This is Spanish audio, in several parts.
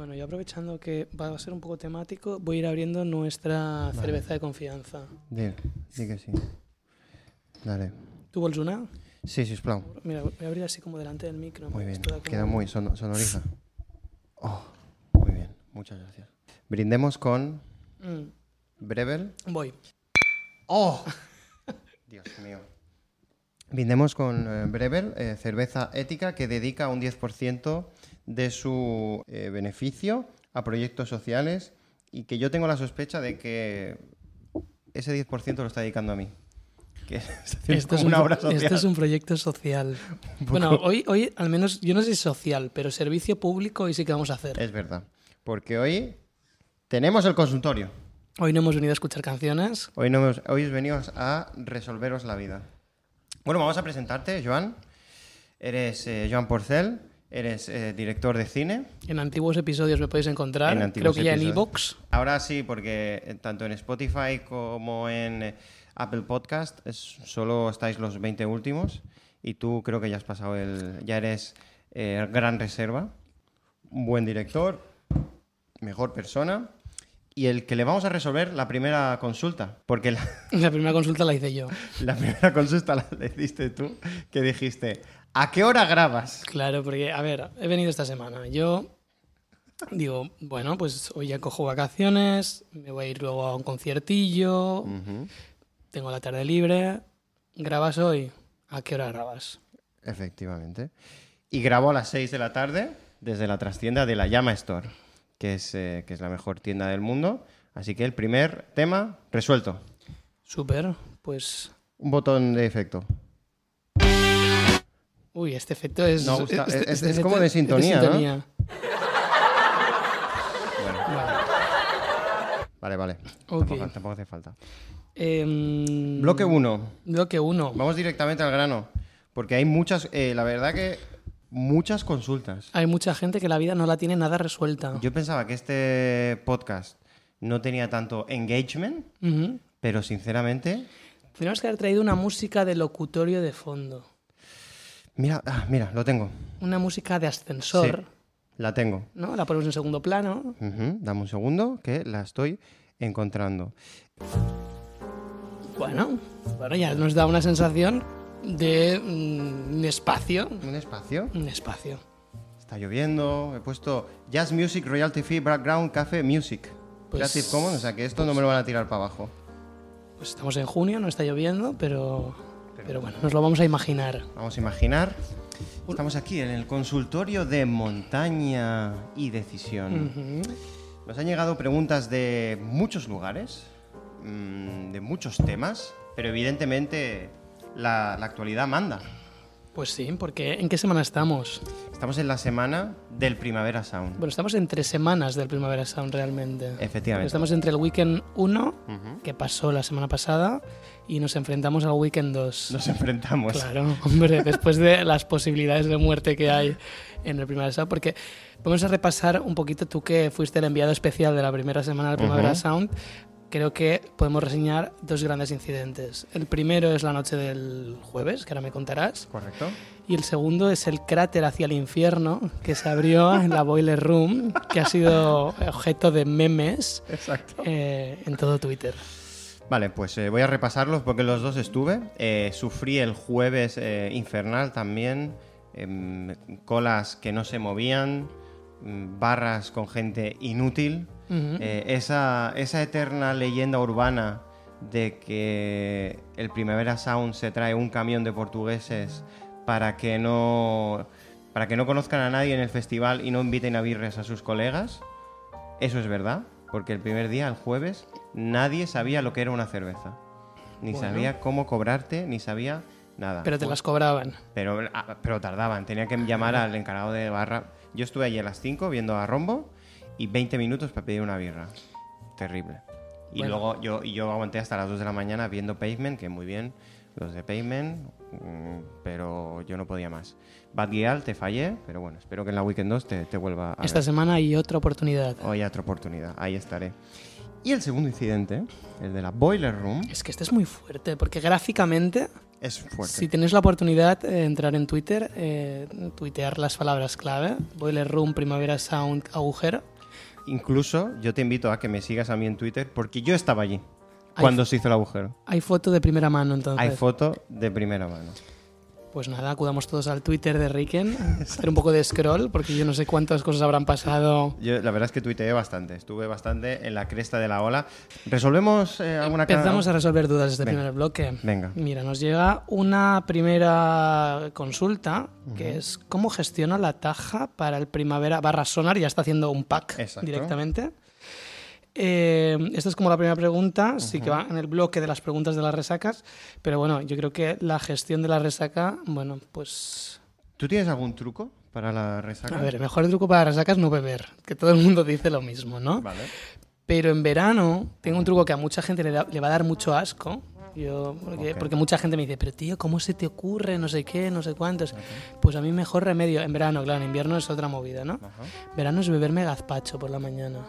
Bueno, yo aprovechando que va a ser un poco temático, voy a ir abriendo nuestra cerveza de confianza. Di, di que sí. Dale. ¿Tú vols una? Sí, sisplau. Mira, voy a abrir así como delante del micro. Muy bien. como- Queda muy son- sonoriza. Oh, muy bien. Muchas gracias. Brindemos con Mm, Brevel. voy. ¡Oh! Dios mío. Brindemos con eh, Brevel, eh, cerveza ética que dedica un 10% de su eh, beneficio a proyectos sociales y que yo tengo la sospecha de que ese 10% lo está dedicando a mí. Que Esto es, un, una obra social. esto es un proyecto social. Bueno, hoy, hoy al menos, yo no sé si social, pero servicio público hoy sí que vamos a hacer. Es verdad. Porque hoy tenemos el consultorio. Hoy no hemos venido a escuchar canciones. Hoy, no hemos- hoy venimos a resolveros la vida. Bueno, vamos a presentarte, Joan. Eres eh, Joan Porcel, eres eh, director de cine. En antiguos episodios me podéis encontrar. En Creo que ya en iVoox. Ahora sí, porque eh, tanto en Spotify como en Apple Podcast es- solo estáis los 20 últimos y tú creo que ya has pasado el... ya eres eh, gran reserva, un buen director, mejor persona y el que le vamos a resolver la primera consulta, porque la, La primera consulta la hice yo. la primera consulta la hiciste tú, que dijiste, ¿a qué hora grabas? Claro, porque, a ver, he venido esta semana. Yo digo, bueno, pues hoy ya cojo vacaciones, me voy a ir luego a un conciertillo, tengo la tarde libre. ¿Grabas hoy? ¿A qué hora grabas? Efectivamente. Y grabo a las 6 de la tarde desde la trastienda de la Llama Store, que es, eh, que es la mejor tienda del mundo. Así que el primer tema resuelto. Súper, pues... Un botón de efecto. Uy, este efecto es... No gusta- este- es- este es como de sintonía, ¿no? sintonía. Bueno, Vale. vale, vale. Ok. Tampoco, tampoco hace falta. Em, Bloque 1. Bloque 1. Vamos directamente al grano. Porque hay muchas, eh, la verdad que muchas consultas. Hay mucha gente que la vida no la tiene nada resuelta. Yo pensaba que este podcast no tenía tanto engagement, pero sinceramente, Tenemos que haber traído una música de locutorio de fondo. mira, ah, mira, lo tengo. Una música de ascensor, Sí, la tengo. ¿no? La ponemos en segundo plano. Dame un segundo que la estoy encontrando. Bueno, bueno, ya nos da una sensación de mm, un espacio. Un espacio. Un espacio. Está lloviendo. He puesto Jazz Music, Royalty Free, Background, Cafe, Music. Pues- Creative Commons, o sea que esto no me lo van a tirar para abajo. Pues estamos en junio, no está lloviendo, pero, pero bueno, nos lo vamos a imaginar. Vamos a imaginar. Estamos aquí en el consultorio de montaña y decisión. Ujú. Nos han llegado preguntas de muchos lugares, mm, de muchos temas, pero evidentemente la, la actualidad manda. Pues sí, porque ¿en qué semana estamos? Estamos en la semana del Primavera Sound. Bueno, estamos en tres semanas del Primavera Sound realmente. Efectivamente. Estamos entre el Weekend 1, Ujú. que pasó la semana pasada, y nos enfrentamos al Weekend 2. Nos enfrentamos. Claro, hombre, después de las posibilidades de muerte que hay en el Primavera Sound, porque vamos a repasar un poquito, tú que fuiste el enviado especial de la primera semana del Primavera Ujú. Sound, creo que podemos reseñar dos grandes incidentes. El primero es la noche del jueves, que ahora me contarás, ¿Correcto? y el segundo es el cráter hacia el infierno que se abrió en la Boiler Room, que ha sido objeto de memes Exacto. eh, en todo Twitter. Vale, pues eh, voy a repasarlos porque los dos estuve. Eh, sufrí el jueves eh, infernal también. em, colas que no se movían. Barras con gente inútil. Eh, esa, esa eterna leyenda urbana de que el Primavera Sound se trae un camión de portugueses para que no para que no conozcan a nadie en el festival y no inviten a birres a sus colegas. Eso es verdad, porque el primer día, el jueves, nadie sabía lo que era una cerveza. Ni Bueno. sabía cómo cobrarte, ni sabía nada. Pero te las cobraban. pero, ah, pero tardaban, tenía que llamar al encargado de barra. Yo estuve allí a las 5 viendo a Rombo y 20 minutos para pedir una birra. Terrible. Y Bueno. luego yo, yo aguanté hasta las 2 de la mañana viendo Pavement, que muy bien, los de Pavement, mm, pero yo no podía más. Bad Gyal, te fallé, pero bueno, espero que en la Weekend 2 te, te vuelva a Esta ver. semana hay otra oportunidad. Hoy hay otra oportunidad, ahí estaré. Y el segundo incidente, el de la Boiler Room, Es que este es muy fuerte, porque gráficamente Es fuerte. Si tenéis la oportunidad de entrar en Twitter, eh, tuitear las palabras clave, Boiler Room, Primavera Sound, agujero. Incluso yo te invito a que me sigas a mí en Twitter porque yo estaba allí cuando se hizo el agujero. Hay foto de primera mano entonces. Hay foto de primera mano. Pues nada, acudamos todos al Twitter de Riken, hacer un poco de scroll, porque yo no sé cuántas cosas habrán pasado. Yo la verdad es que tuiteé bastante, estuve bastante en la cresta de la ola. ¿Resolvemos eh, alguna Empezamos a resolver dudas este Venga. primer bloque. Venga. Mira, nos llega una primera consulta que es cómo gestiona la taja para el primavera barra sonar, ya está haciendo un pack Exacto. directamente. Eh, esta es como la primera pregunta, sí que va en el bloque de las preguntas de las resacas, pero bueno, yo creo que la gestión de la resaca, bueno, pues ¿Tú tienes algún truco para la resaca? a ver, el mejor truco para resacas es no beber, que todo el mundo dice lo mismo, ¿no? Vale. Pero en verano tengo un truco que a mucha gente le, da- le va a dar mucho asco. Yo, porque, mucha gente me dice, pero tío, ¿cómo se te ocurre? No sé qué, no sé cuántos. Pues a mí mejor remedio, en verano, claro, en invierno es otra movida, ¿no? Ajá. Verano es beberme gazpacho por la mañana.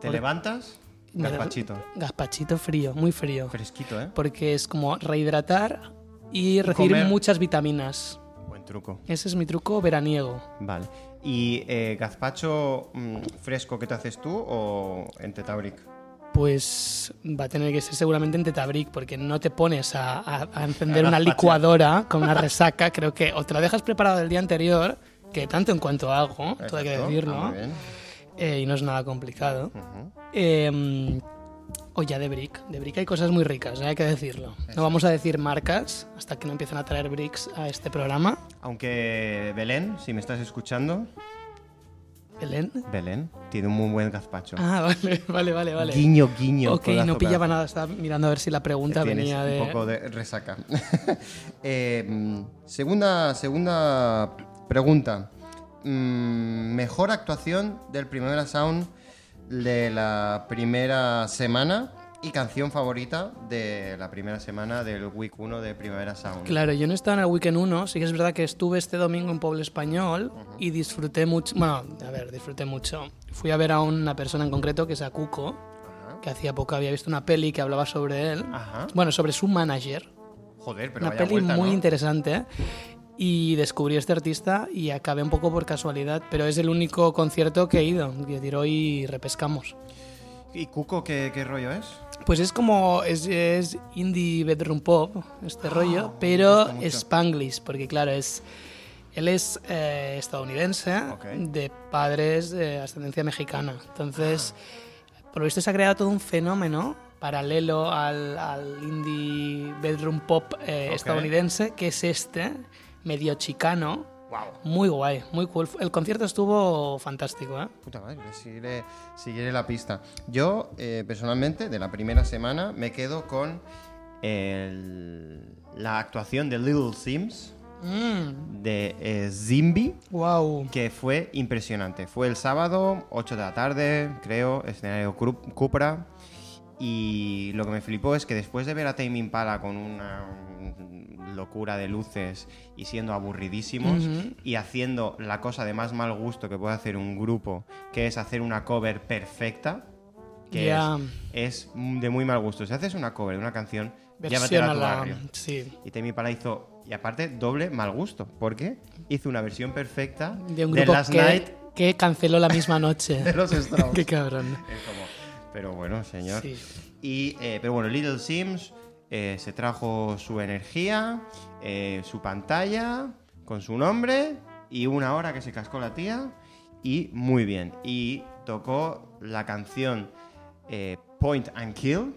¿Te Por- levantas? Gazpachito. Gazpachito frío, muy frío. Fresquito, ¿eh? Porque es como rehidratar y recibir comer. muchas vitaminas. Buen truco. Ese es mi truco veraniego. Vale. ¿Y eh, gazpacho mm, fresco que te haces tú o en Tetabric? Pues va a tener que ser seguramente en Tetabric, porque no te pones a, a- a encender A una licuadora con una resaca. Creo que o te lo dejas preparado el día anterior, que tanto en cuanto hago, todo hay que decirlo, Ah, muy bien. Eh, y no es nada complicado. Eh, o ya de Brick. De Brick hay cosas muy ricas, eh, hay que decirlo. No vamos a decir marcas hasta que no empiecen a traer bricks a este programa. Aunque Belén, si me estás escuchando, Belén. Belén tiene un muy buen gazpacho. Ah, vale, vale, vale. vale. Guiño, guiño. ok, no pillaba nada, estaba mirando a ver si la pregunta Tienes venía de... un poco de resaca. Eh, mm, segunda, segunda pregunta. Mm, mejor actuación del Primavera Sound de la primera semana y canción favorita de la primera semana del Week 1 de Primavera Sound. Claro, yo no estaba en el Weekend 1, sí que es verdad que estuve este domingo en Pueblo Español y disfruté mucho, bueno, a ver, disfruté mucho. Fui a ver a una persona en concreto que es a Cuco, Ajá. que hacía poco había visto una peli que hablaba sobre él, Ajá. bueno, sobre su manager, Joder, pero una vaya peli vuelta, muy ¿no? interesante. Y descubrí a este artista y acabé un poco por casualidad, pero es el único concierto que he ido. Que tiró y repescamos. ¿Y Cuco qué, qué rollo es? Pues es como. Es, es indie bedroom pop, este rollo, Ah, me pero spanglish, porque claro, es. Él es eh, estadounidense, Ok. de padres de ascendencia mexicana. Entonces, por lo visto se ha creado todo un fenómeno paralelo al, al indie bedroom pop eh, Ok. estadounidense, que es este, medio chicano. Wow. Muy guay, muy cool. El concierto estuvo fantástico, ¿eh? Puta madre, seguiré, seguiré la pista. Yo, eh, personalmente, de la primera semana, me quedo con el- la actuación de Little Sims, Mm, de eh, Zimby, wow. que fue impresionante. Fue el sábado, 8 de la tarde, creo, escenario Cupra. Y lo que me flipó es que después de ver a Tame Impala con una locura de luces y siendo aburridísimos Ujú. y haciendo la cosa de más mal gusto que puede hacer un grupo, que es hacer una cover perfecta, que Ya. es, es de muy mal gusto. Si haces una cover de una canción, llévatela a tu barrio. Sí. Y Tame Impala hizo, y aparte, doble mal gusto, porque hizo una versión perfecta De un grupo Last que, Night que canceló la misma noche. de los Strokes. Qué cabrón. Es como, pero bueno, señor. Sí. Y, eh, pero bueno, Little Sims eh, se trajo su energía, eh, su pantalla, con su nombre y una hora que se cascó la tía y muy bien. Y tocó la canción eh, Point and Kill,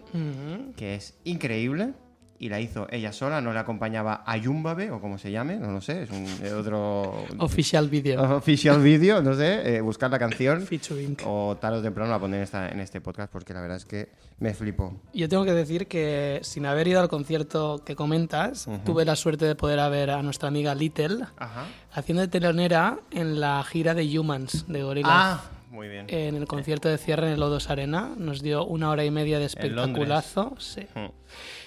que es increíble. Y la hizo ella sola, no le acompañaba Ayumbabe o como se llame, no lo sé, es un otro Official video. official video, no sé, eh, buscar la canción Featuring. o tarde o temprano la pondré en, esta, en este podcast porque la verdad es que me flipó. Yo tengo que decir que sin haber ido al concierto que comentas, tuve la suerte de poder ver a nuestra amiga Little Ajá. haciendo de telonera en la gira de Humans de Gorillaz. Ah, muy bien. En el concierto de cierre en el O2 Arena nos dio una hora y media de espectaculazo. Sí.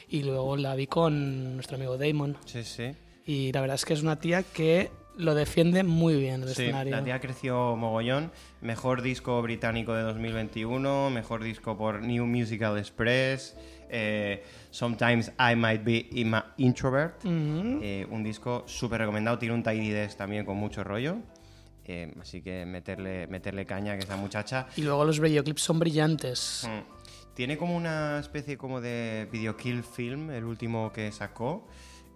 Y luego la vi con nuestro amigo Damon. Sí, sí. Y la verdad es que es una tía que lo defiende muy bien el Sí, escenario. la tía creció mogollón. Mejor disco británico de 2021, mejor disco por New Musical Express. eh, Sometimes I Might Be Introvert. Ujú. eh, un disco súper recomendado. Tiene un Tiny Desk también con mucho rollo. eh, así que meterle, meterle caña que esa muchacha. Y luego los videoclips son brillantes. Mm. Tiene como una especie como de videokill film, el último que sacó,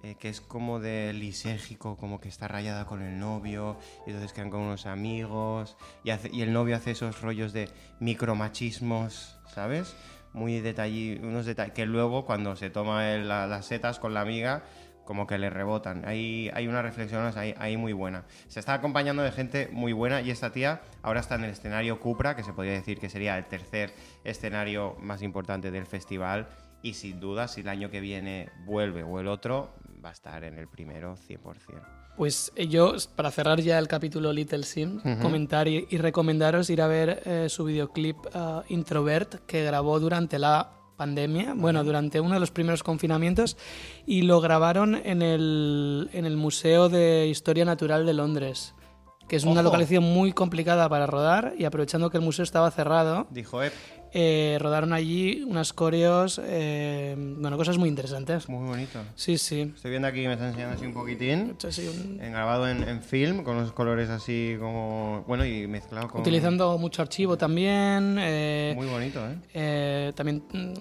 eh, que es como de lisérgico, como que está rayada con el novio, y entonces quedan con unos amigos, y, el novio hace esos rollos de micromachismos, ¿sabes? Muy detalle, unos detalles, que luego cuando se toma las setas con la amiga, como que le rebotan. Hay, hay una reflexión ahí, ahí muy buena. Se está acompañando de gente muy buena y esta tía ahora está en el escenario Cupra, que se podría decir que sería el tercer escenario más importante del festival. Y sin duda, si el año que viene vuelve o el otro, va a estar en el primero 100%. Pues eh, yo, para cerrar ya el capítulo Little Sim, comentar y, y recomendaros ir a ver eh, su videoclip ah, Introvert que grabó durante la pandemia, bueno, durante uno de los primeros confinamientos, y lo grabaron en el, en el Museo de Historia Natural de Londres, que es una Ojo. localización muy complicada para rodar, y aprovechando que el museo estaba cerrado, Dijo, eh, eh, rodaron allí unas coreos, eh, bueno, cosas muy interesantes. muy bonito. Sí, sí. Estoy viendo aquí, me está enseñando así un poquitín. Así un- en- grabado en, en film, con unos colores así como... Bueno, y mezclado con... Utilizando mucho archivo también. eh, Muy bonito, ¿eh? eh, también mm,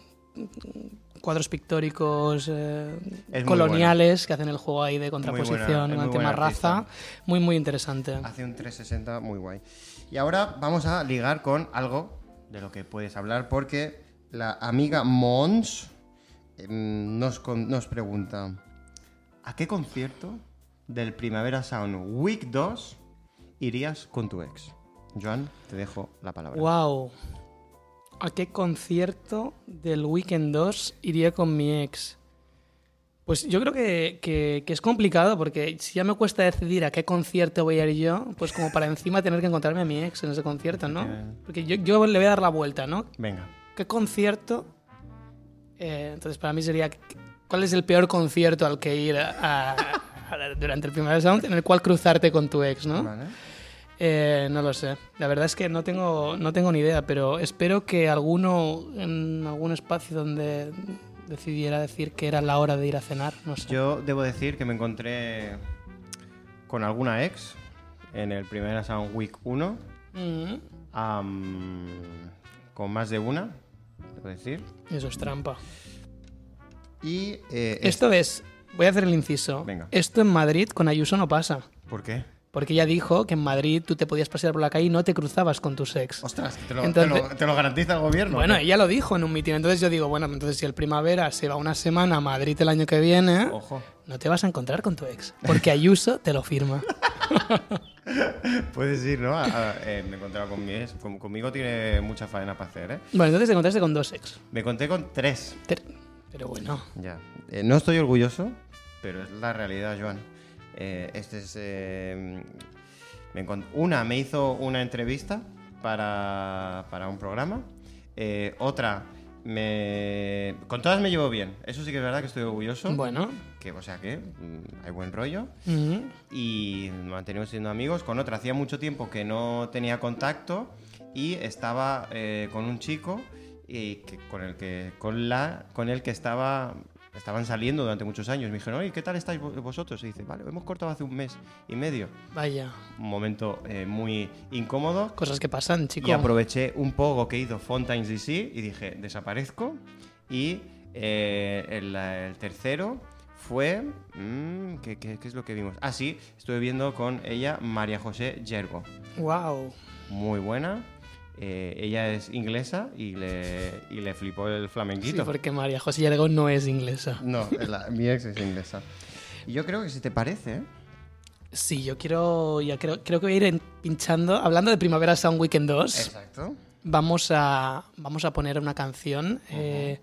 cuadros pictóricos eh, coloniales que hacen el juego ahí de contraposición tema buena raza. Muy, muy interesante. Hace un 360 muy guay. Y ahora vamos a ligar con algo de lo que puedes hablar, porque la amiga Mons em, nos, con- nos pregunta: ¿A qué concierto del Primavera Sound Week 2 irías con tu ex? Joan, te dejo la palabra. Wow. ¿A qué concierto del Weekend 2 iría con mi ex? Pues yo creo que, que- que es complicado porque si ya me cuesta decidir a qué concierto voy a ir yo, pues como para encima tener que encontrarme a mi ex en ese concierto, ¿no? Porque yo, yo le voy a dar la vuelta, ¿no? Venga. ¿Qué concierto? Eh, entonces, para mí sería, ¿cuál es el peor concierto al que ir a- a- durante el primer sound en el cual cruzarte con tu ex, ¿no? Vale. Eh, no lo sé. La verdad es que no tengo, no tengo ni idea, pero espero que alguno en algún espacio donde decidiera decir que era la hora de ir a cenar, no sé. Yo debo decir que me encontré con alguna ex en el Primavera Sound Week 1. Mm, con más de una, debo decir. eso es trampa. Y eh, Esto es, voy a hacer el inciso. Venga. Esto en Madrid con Ayuso no pasa. ¿Por qué? Porque ella dijo que en Madrid tú te podías pasear por la calle y no te cruzabas con tus ex. Ostras, te lo, Entonces- te lo- te lo garantiza el gobierno. Bueno, ella lo dijo en un mitin. Entonces yo digo, bueno, entonces si el primavera se va una semana a Madrid el año que viene, Ojo, no te vas a encontrar con tu ex. Porque Ayuso te lo firma. puedes ir, ¿no? A- a- eh, me he encontrado con mi ex. Con- conmigo tiene mucha faena para hacer, ¿eh? Bueno, entonces te encontraste con dos ex. Me conté con tres. Ter- Pero bueno. Ya. Eh, no estoy orgulloso, pero es la realidad, Joan. Eh, este es. eh, me encont- una me hizo una entrevista para, para un programa. Eh, otra me. Con todas me llevo bien. Eso sí que es verdad que estoy orgulloso. Bueno. Que, o sea que mm, hay buen rollo. Ujú. Y mantenemos siendo amigos. Con otra hacía mucho tiempo que no tenía contacto y estaba eh, con un chico y que, con el que con la con el que estaba estaban saliendo durante muchos años. Me dijeron, oye, ¿qué tal estáis vo- vosotros? Y dice, vale, hemos cortado hace un mes y medio. Vaya. Un momento eh, muy incómodo. Cosas que pasan, chico. Y aproveché un poco que hizo Fontaine's DC y dije, desaparezco. Y eh, el, el tercero fue... mm, ¿qué, qué, qué es lo que vimos? Ah, sí, estuve viendo con ella María José Yergo. Wow. Muy buena. Eh, ella es inglesa y le, y le flipó el Sí, flamenquito. porque María José Llargo no es inglesa. No, la- mi ex es inglesa. Y yo creo que si te parece, ¿eh? Sí, yo quiero, ya creo, creo que voy a ir pinchando. Hablando de Primavera Sound Weekend 2, Exacto. vamos a, vamos a poner una canción eh,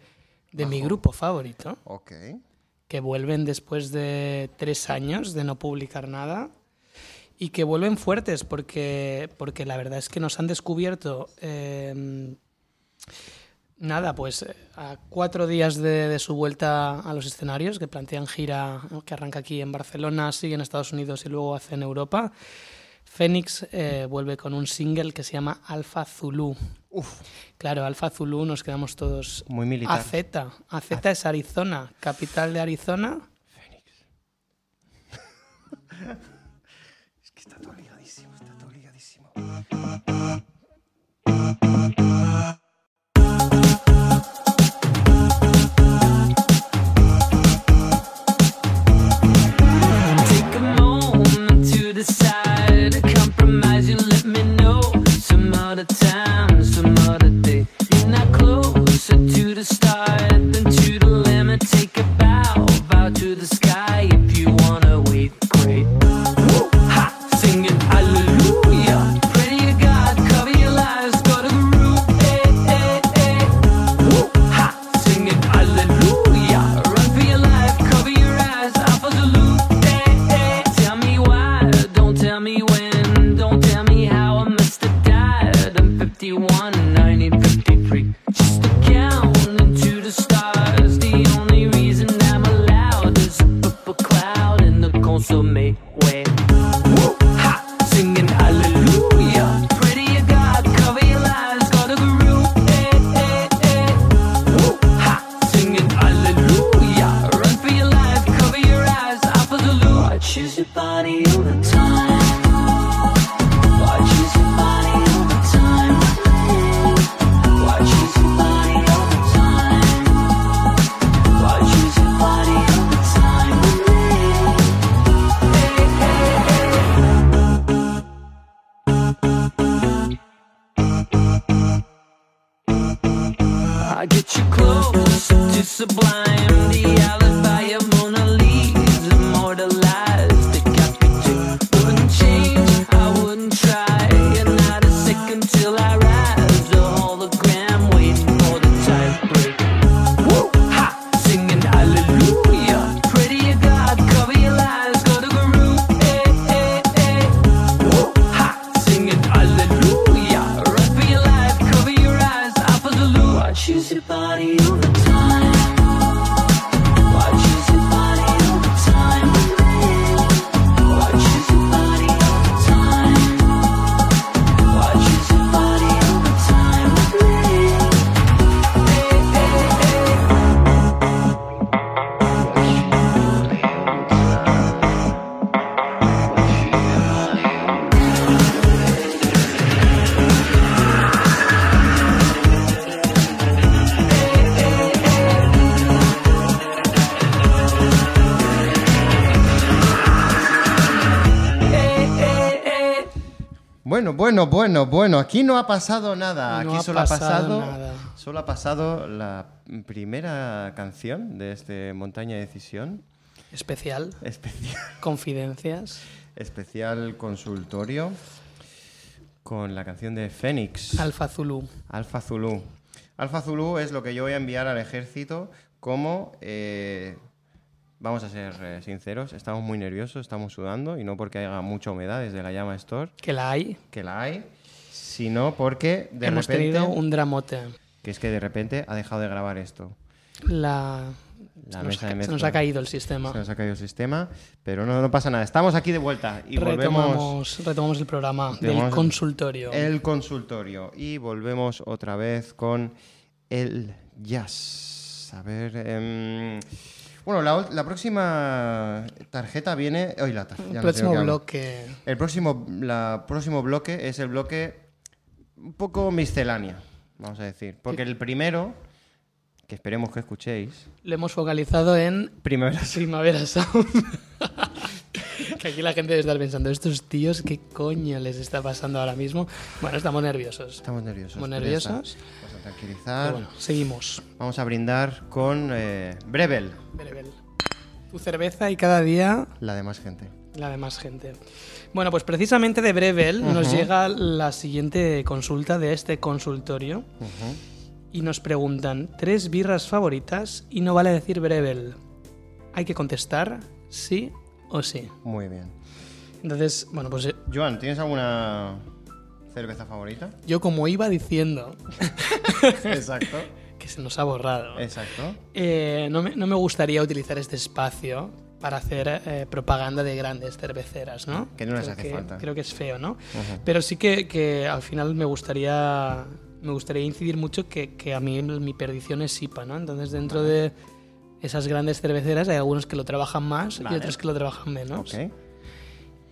de mi grupo favorito, Ok. que vuelven después de tres años de no publicar nada y que vuelven fuertes porque, porque la verdad es que nos han descubierto eh, Nada, pues a cuatro días de, de su vuelta a los escenarios, que plantean gira que arranca aquí en Barcelona, sigue en Estados Unidos y luego hace en Europa, Phoenix eh, vuelve con un single que se llama Alpha Zulu. Uf, Claro, Alpha Zulu nos quedamos todos. muy militar. AZ. AZ es Arizona, capital de Arizona. Que está todo ligadísimo, está todo ligadísimo. Decide. Compromise, you let me know. Some other time, I get you close to sublime. Bueno, bueno. Aquí no ha pasado nada. No Aquí ha solo pasado ha pasado. nada. Solo ha pasado la primera canción de este Montaña de Decisión. Especial, Especial, confidencias. especial consultorio. Con la canción de Fénix. Alfa Zulu. Alfa Zulu. Alfa Zulu es lo que yo voy a enviar al ejército como... eh, vamos a ser eh, sinceros, estamos muy nerviosos, estamos sudando, y no porque haya mucha humedad desde la llama Store, Que la hay. que la hay, sino porque de Hemos repente... tenido un dramote. Que es que de repente ha dejado de grabar esto. La, nos, mesa de se nos ha caído el sistema. Se nos ha caído el sistema, pero no, no pasa nada. Estamos aquí de vuelta y volvemos retomamos, retomamos el programa del Retomamos consultorio. el consultorio y volvemos otra vez con el jazz. A ver, em, bueno, la, próxima tarjeta viene. Hoy la tar- ya el próximo bloque. El próximo, la próximo bloque es el bloque un poco miscelánea, vamos a decir, porque el primero que esperemos que escuchéis. Lo hemos focalizado en Primavera Primavera Sound. que aquí la gente debe estar pensando, estos tíos, ¿qué coño les está pasando ahora mismo? Bueno, estamos nerviosos. Estamos nerviosos. Estamos nerviosos. Vamos a tranquilizar. Bueno, seguimos. Vamos a brindar con eh, Brevel, Berebel. Tu cerveza y cada día la de más gente. La de más gente. Bueno, pues precisamente de Brevel nos llega la siguiente consulta de este consultorio y nos preguntan tres birras favoritas y no vale decir Brevel. Hay que contestar sí o sí. Muy bien. Entonces, bueno, pues eh, Joan, ¿tienes alguna cerveza favorita? yo como iba diciendo, Exacto. que se nos ha borrado. Exacto. Eh, no, me, no me gustaría utilizar este espacio para hacer eh, propaganda de grandes cerveceras, ¿no? Que no les Creo hace que- falta. Creo que es feo, ¿no? Pero sí que, que al final me gustaría me gustaría incidir mucho que, que a mí mi perdición es IPA, ¿no? Entonces dentro de esas grandes cerveceras hay algunos que lo trabajan más Vale. y otros que lo trabajan menos. Ok.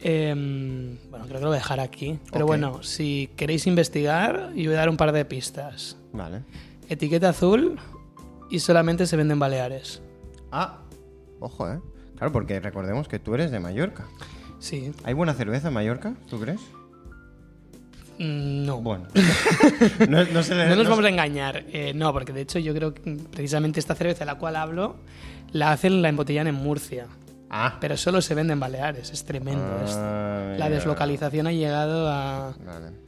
Em, bueno, creo que lo voy a dejar aquí. Pero bueno, si queréis investigar, yo voy a dar un par de pistas. Vale. Etiqueta azul y solamente se vende en Baleares. Ah, ojo, ¿eh? Claro, porque recordemos que tú eres de Mallorca. Sí. ¿Hay buena cerveza en Mallorca? ¿Tú crees? Mm, No. Bueno. no, no se le- No nos no vamos se- a engañar. Eh, no, porque de hecho yo creo que precisamente esta cerveza de la cual hablo la hacen, la embotellan en Murcia. Ah. Pero solo se vende en Baleares. Es tremendo esto. Ah, La deslocalización ha llegado a... Vale.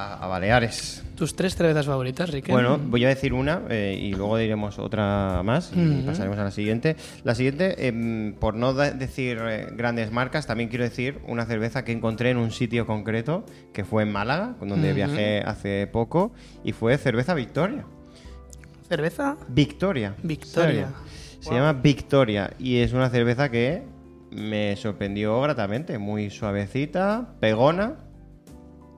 A, a Baleares. ¿Tus tres cervezas favoritas, Ricky? Bueno, voy a decir una eh, y luego diremos otra más y pasaremos a la siguiente. La siguiente, em, por no decir eh, grandes marcas, también quiero decir una cerveza que encontré en un sitio concreto, que fue en Málaga, donde viajé hace poco, y fue cerveza Victoria. ¿Cerveza? Victoria. Victoria. Se llama Victoria y es una cerveza que me sorprendió gratamente, muy suavecita, pegona.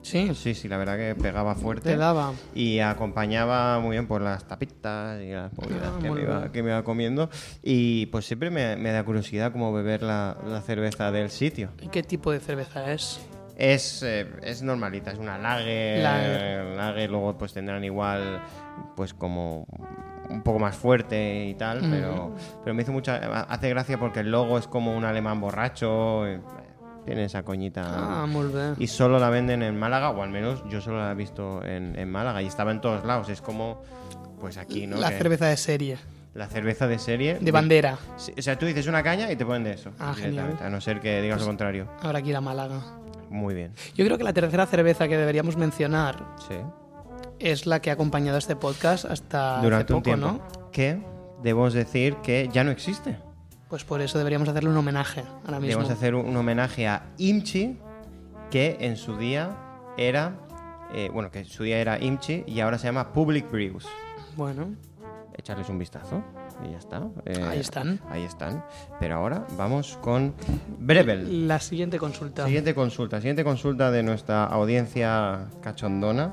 Sí, Sí, sí, la verdad que pegaba fuerte. te daba. Y acompañaba muy bien por las tapitas y las movidas Ah, que, me iba, que me iba comiendo. Y pues siempre me, me da curiosidad como beber la, la cerveza del sitio. ¿Y qué tipo de cerveza es? Es, eh, es normalita, es una lager, Lager. lager, luego pues tendrán igual pues como un poco más fuerte y tal, pero, pero me hizo mucha hace gracia porque el logo es como un alemán borracho, eh, tiene esa coñita. Ah, muy bien. Y solo la venden en Málaga, o al menos yo solo la he visto en, en Málaga y estaba en todos lados. Es como, pues aquí, ¿no? La Que- cerveza de serie, la cerveza de serie. de bandera. Sí, o sea, tú dices una caña y te ponen de eso. Ah, genial. A no ser que digas lo contrario. Habrá que ir a Málaga. Muy bien. Yo creo que la tercera cerveza que deberíamos mencionar Sí. es la que ha acompañado este podcast hasta Durante hace un poco, tiempo. ¿no? Que debemos decir que ya no existe. Pues por eso deberíamos hacerle un homenaje ahora mismo. Debemos hacer un, un homenaje a Imchi, que en su día era. eh, bueno, que en su día era Imchi y ahora se llama Public Brews. Bueno, echarles un vistazo y ya está. Eh, Ahí están. Ahí están. Pero ahora vamos con Brevel. la siguiente consulta. Siguiente consulta. Siguiente consulta de nuestra audiencia cachondona.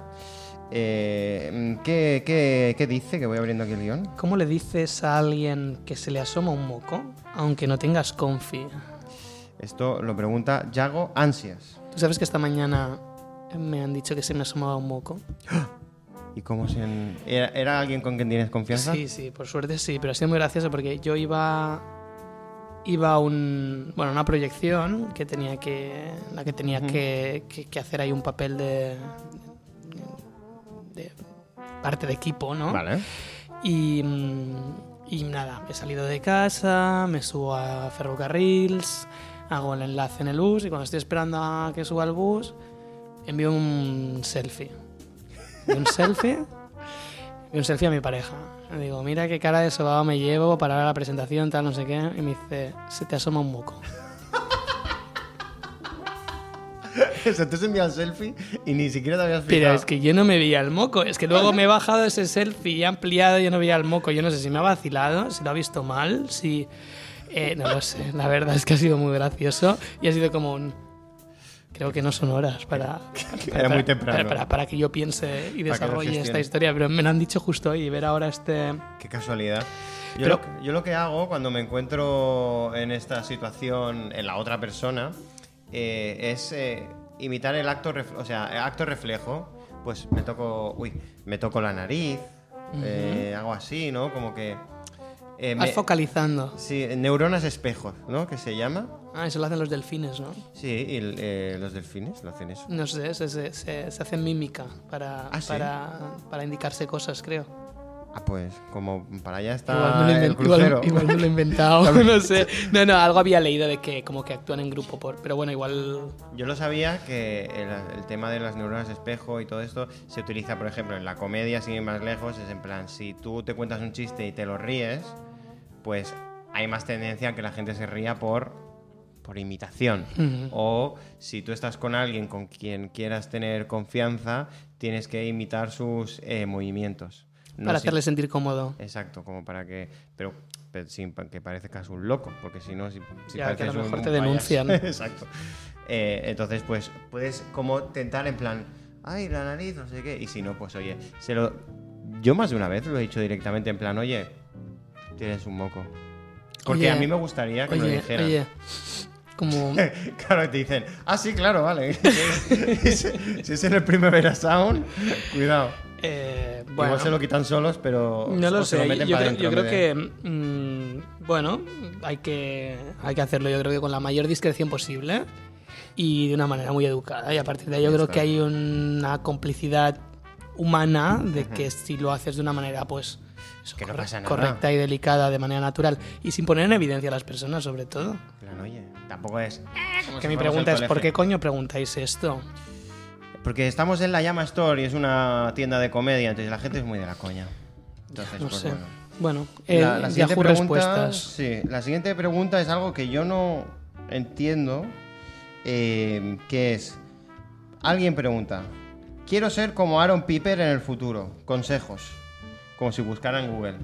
Eh, ¿qué, qué, qué dice? Que voy abriendo aquí el guion. ¿Cómo le dices a alguien que se le asoma un moco, aunque no tengas confi? Esto lo pregunta Yago Ansias. ¿Tú sabes que esta mañana me han dicho que se me asomaba un moco? ¿Y cómo se.? ¿Era, era alguien con quien tienes confianza? Sí, sí, por suerte sí, pero ha sido muy gracioso porque yo iba iba a un bueno, una proyección que tenía que la que tenía que, que- que hacer ahí un papel de, de parte de equipo, ¿no? Vale. Y, mm, y nada, he salido de casa, me subo a ferrocarrils, hago el enlace en el bus y cuando estoy esperando a que suba el bus, envío un selfie. Un selfie, envío un selfie a mi pareja. Le digo, mira qué cara de sobado me llevo para la presentación, tal, no sé qué. Y me dice, se te asoma un moco. O sea, tú has enviado el selfie y ni siquiera te habías fijado. Pero es que yo no me veía el moco. Es que luego me he bajado ese selfie y he ampliado y yo no veía el moco. Yo no sé si me ha vacilado, si lo ha visto mal, si... eh, no lo sé. La verdad es que ha sido muy gracioso y ha sido como un... Creo que no son horas para, Era muy temprano. para, para- para que yo piense y desarrolle esta historia, pero me lo han dicho justo hoy y ver ahora este... Qué casualidad. Yo, Pero- lo, que- yo lo que hago cuando me encuentro en esta situación en la otra persona eh, es eh, imitar el acto, o sea, el acto reflejo. Pues me toco, uy, me toco la nariz, eh, hago así, ¿no? Como que eh, Vas me- focalizando. sí, neuronas espejos, ¿no? Que se llama. Ah, eso lo hacen los delfines, ¿no? Sí, y eh, los delfines lo hacen eso. No sé, se, se, se, hacen mímica para, ¿Ah, sí? para, para indicarse cosas, creo. Ah, pues como para allá está Igual me, lo he el igual- crucero. igual me lo he inventado, no sé. No, no, algo había leído de que como que actúan en grupo, por, pero bueno, igual... Yo lo sabía que el, el tema de las neuronas espejo y todo esto se utiliza, por ejemplo, en la comedia, sin ir más lejos, es en plan, si tú te cuentas un chiste y te lo ríes, pues hay más tendencia a que la gente se ría por, por imitación. O si tú estás con alguien con quien quieras tener confianza, tienes que imitar sus eh, movimientos. No para hacerle sentir cómodo. Exacto, como para que. Pero, pero sin que parezcas un loco, porque si no, si, si Ya, que a lo mejor un te denuncian. Exacto. Eh, entonces, pues, puedes como tentar en plan, ay, la nariz, no sé qué. Y si no, pues, oye, se lo. Yo más de una vez lo he dicho directamente en plan, oye, tienes un moco. Porque Oye, a mí me gustaría que me lo Oye, dijeran. oye, como... Claro, te dicen, ah, sí, claro, vale. si es en el Primavera Sound, cuidado. eh, bueno, Igual se lo quitan solos, pero. no lo sé. meten yo creo, yo creo que, mm, bueno, hay que, hay que hacerlo yo creo que con la mayor discreción posible y de una manera muy educada. Y a partir de ahí yo creo que hay una complicidad humana de que si lo haces de una manera, pues... eso, Que no corre- pasa nada. Correcta y delicada, de manera natural y sin poner en evidencia a las personas, sobre todo. plan, oye, tampoco es. como Que si mi pregunta es, ¿por qué coño preguntáis esto? Porque estamos en la Llama Store y es una tienda de comedia, entonces la gente es muy de la coña. Entonces, No pues sé. bueno. Bueno, eh, La, la siguiente pregunta, respuestas. sí, la siguiente pregunta es algo que yo no entiendo, eh, que es, alguien pregunta, quiero ser como Aaron Piper en el futuro, consejos, como si buscara en Google.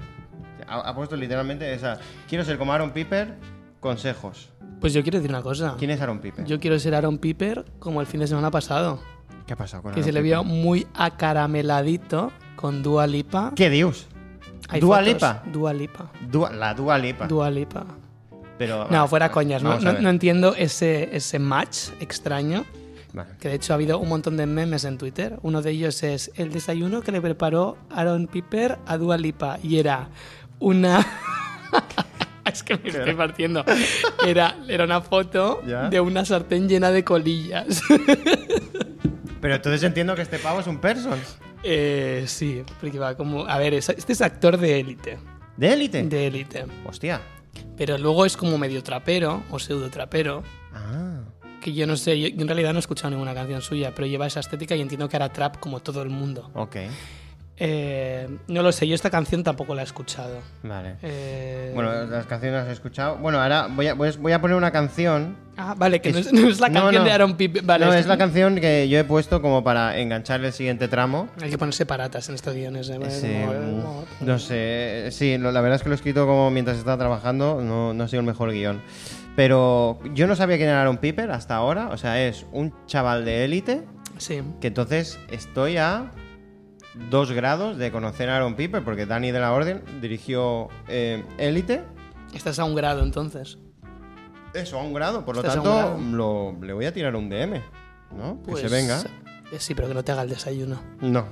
Ha, ha puesto literalmente esa, quiero ser como Aaron Piper, consejos. Pues yo quiero decir una cosa. ¿Quién es Aaron Piper? Yo quiero ser Aaron Piper como el fin de semana pasado. ¿Qué ha pasado con Que Aaron se le vio muy acarameladito con Dua Lipa. ¿Qué dios? ¿Dua. Lipa? Dua Lipa. Dua- la Dua Lipa. Dua Lipa. Pero, No, fuera coñas. No, no, no entiendo ese, ese match extraño. Vale. Que de hecho ha habido un montón de memes en Twitter. Uno de ellos es el desayuno que le preparó Aaron Piper a Dua Lipa. Y era una. es que me estoy partiendo. Era, era una foto ¿Ya? de una sartén llena de colillas. Pero entonces entiendo que este pavo es un person. Eh, sí, porque va como. A ver, es- este es actor de élite. ¿De élite? De élite. Hostia. Pero luego es como medio trapero o pseudo trapero. Ah. Que yo no sé, yo, en realidad no he escuchado ninguna canción suya, pero lleva esa estética y entiendo que hará trap como todo el mundo. Ok. Eh, no lo sé, yo esta canción tampoco la he escuchado. Vale. Eh, Bueno, las canciones las he escuchado. Bueno, ahora voy a, voy a- voy a poner una canción. ah, vale, que no es- no es la no, canción no. de Aaron Pippen. Vale, no, es es la canción que yo he puesto como para enganchar el siguiente tramo. Hay que poner separatas en estos guiones. ¿eh? Sí, Como- no sé, sí, la verdad es que lo he escrito como mientras estaba trabajando, no, no ha sido el mejor guion. Pero yo no sabía quién era Aaron Piper hasta ahora, o sea, es un chaval de élite Sí. que entonces estoy a dos grados de conocer a Aaron Piper, porque Dani de la Orden dirigió eh, Élite. Estás a un grado entonces. Eso, a un grado, por lo tanto, lo- le voy a tirar un DM, ¿no? Pues, que se venga. eh, Sí, pero que no te haga el desayuno. No.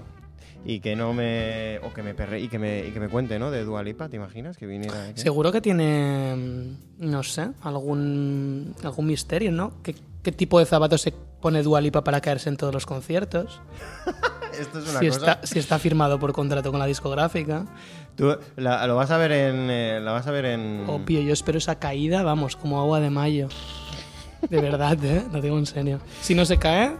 Y que no me. O que me perre. Y que me, y que me cuente, ¿no? De Dualipa, ¿te imaginas? Que viniera aquí. Seguro que tiene, mm, no sé, algún, algún misterio, ¿no? ¿Qué, qué tipo de zapatos se pone Dualipa para caerse en todos los conciertos? Esto es una Si cosa. está, si está firmado por contrato con la discográfica. Tú la- lo vas a ver en. eh, la vas a ver en. Obvio, yo espero esa caída, vamos, como agua de mayo. De verdad, ¿eh? Lo digo en serio. Si no se cae,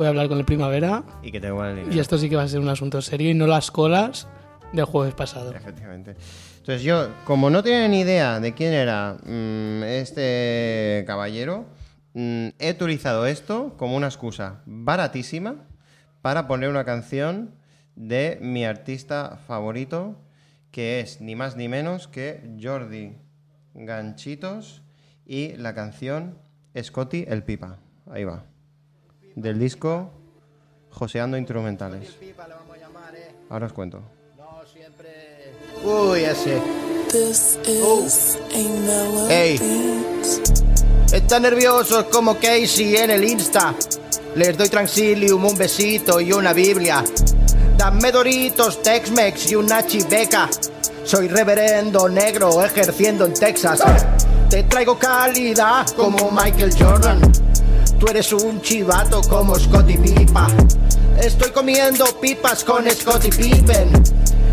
voy a hablar con el Primavera Y que te el dinero. y esto sí que va a ser un asunto serio y no las colas del jueves pasado. Efectivamente. Entonces yo, como no tenía ni idea de quién era mm, este caballero, mm, he utilizado esto como una excusa baratísima para poner una canción de mi artista favorito, que es ni más ni menos que Jordi Ganchitos y la canción Scotty el Pipa. Ahí va. Del disco Joseando Instrumentales. Ahora os cuento. Uy, ese. This is a melody. Ey. Está nervioso como Casey en el Insta. Les doy Transilium, un besito y una Biblia. Dame Doritos, Tex-Mex y una chiveca. Soy reverendo negro ejerciendo en Texas. Te traigo calidad como Michael Jordan. Tú eres un chivato como Scotty Pipa. Estoy comiendo pipas con Scotty Pippen.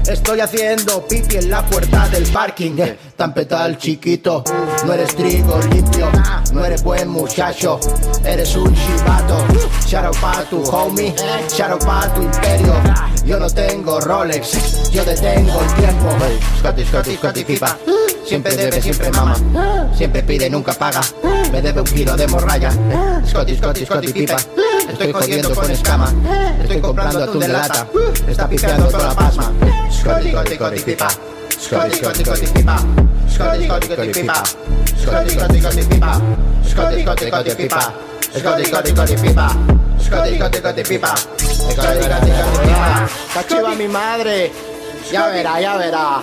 Estoy haciendo pipi en la puerta del parking. eh. Tan petal chiquito, no eres trigo limpio, no eres buen muchacho, eres un chivato. Shout out pa' tu homie, shout out pa' tu imperio. Yo no tengo Rolex, yo detengo el tiempo. Scotty, Scotty, Scotty pipa. Siempre debe, siempre mama. Siempre pide, nunca paga. Me debe un kilo de morralla. Scotty, Scotty, Scotty, pipa. Estoy jodiendo con escama. Estoy comprando atún de lata. Está pipeando toda la pasma. Scotty, Scotty, Scotty, pipa. Scotty, Scotty, Scotty, pipa. Scotty, Scotty, Scotty, pipa. Scotty, Scotty, Scotty, pipa. Scotty, Scotty, Scotty, pipa. Scotty, Scotty, Scotty, pipa. Scotty, Scotty, Scotty, pipa. Scotty, Scotty, Scotty, pipa. Cachiva mi madre. Ya verá, ya verá.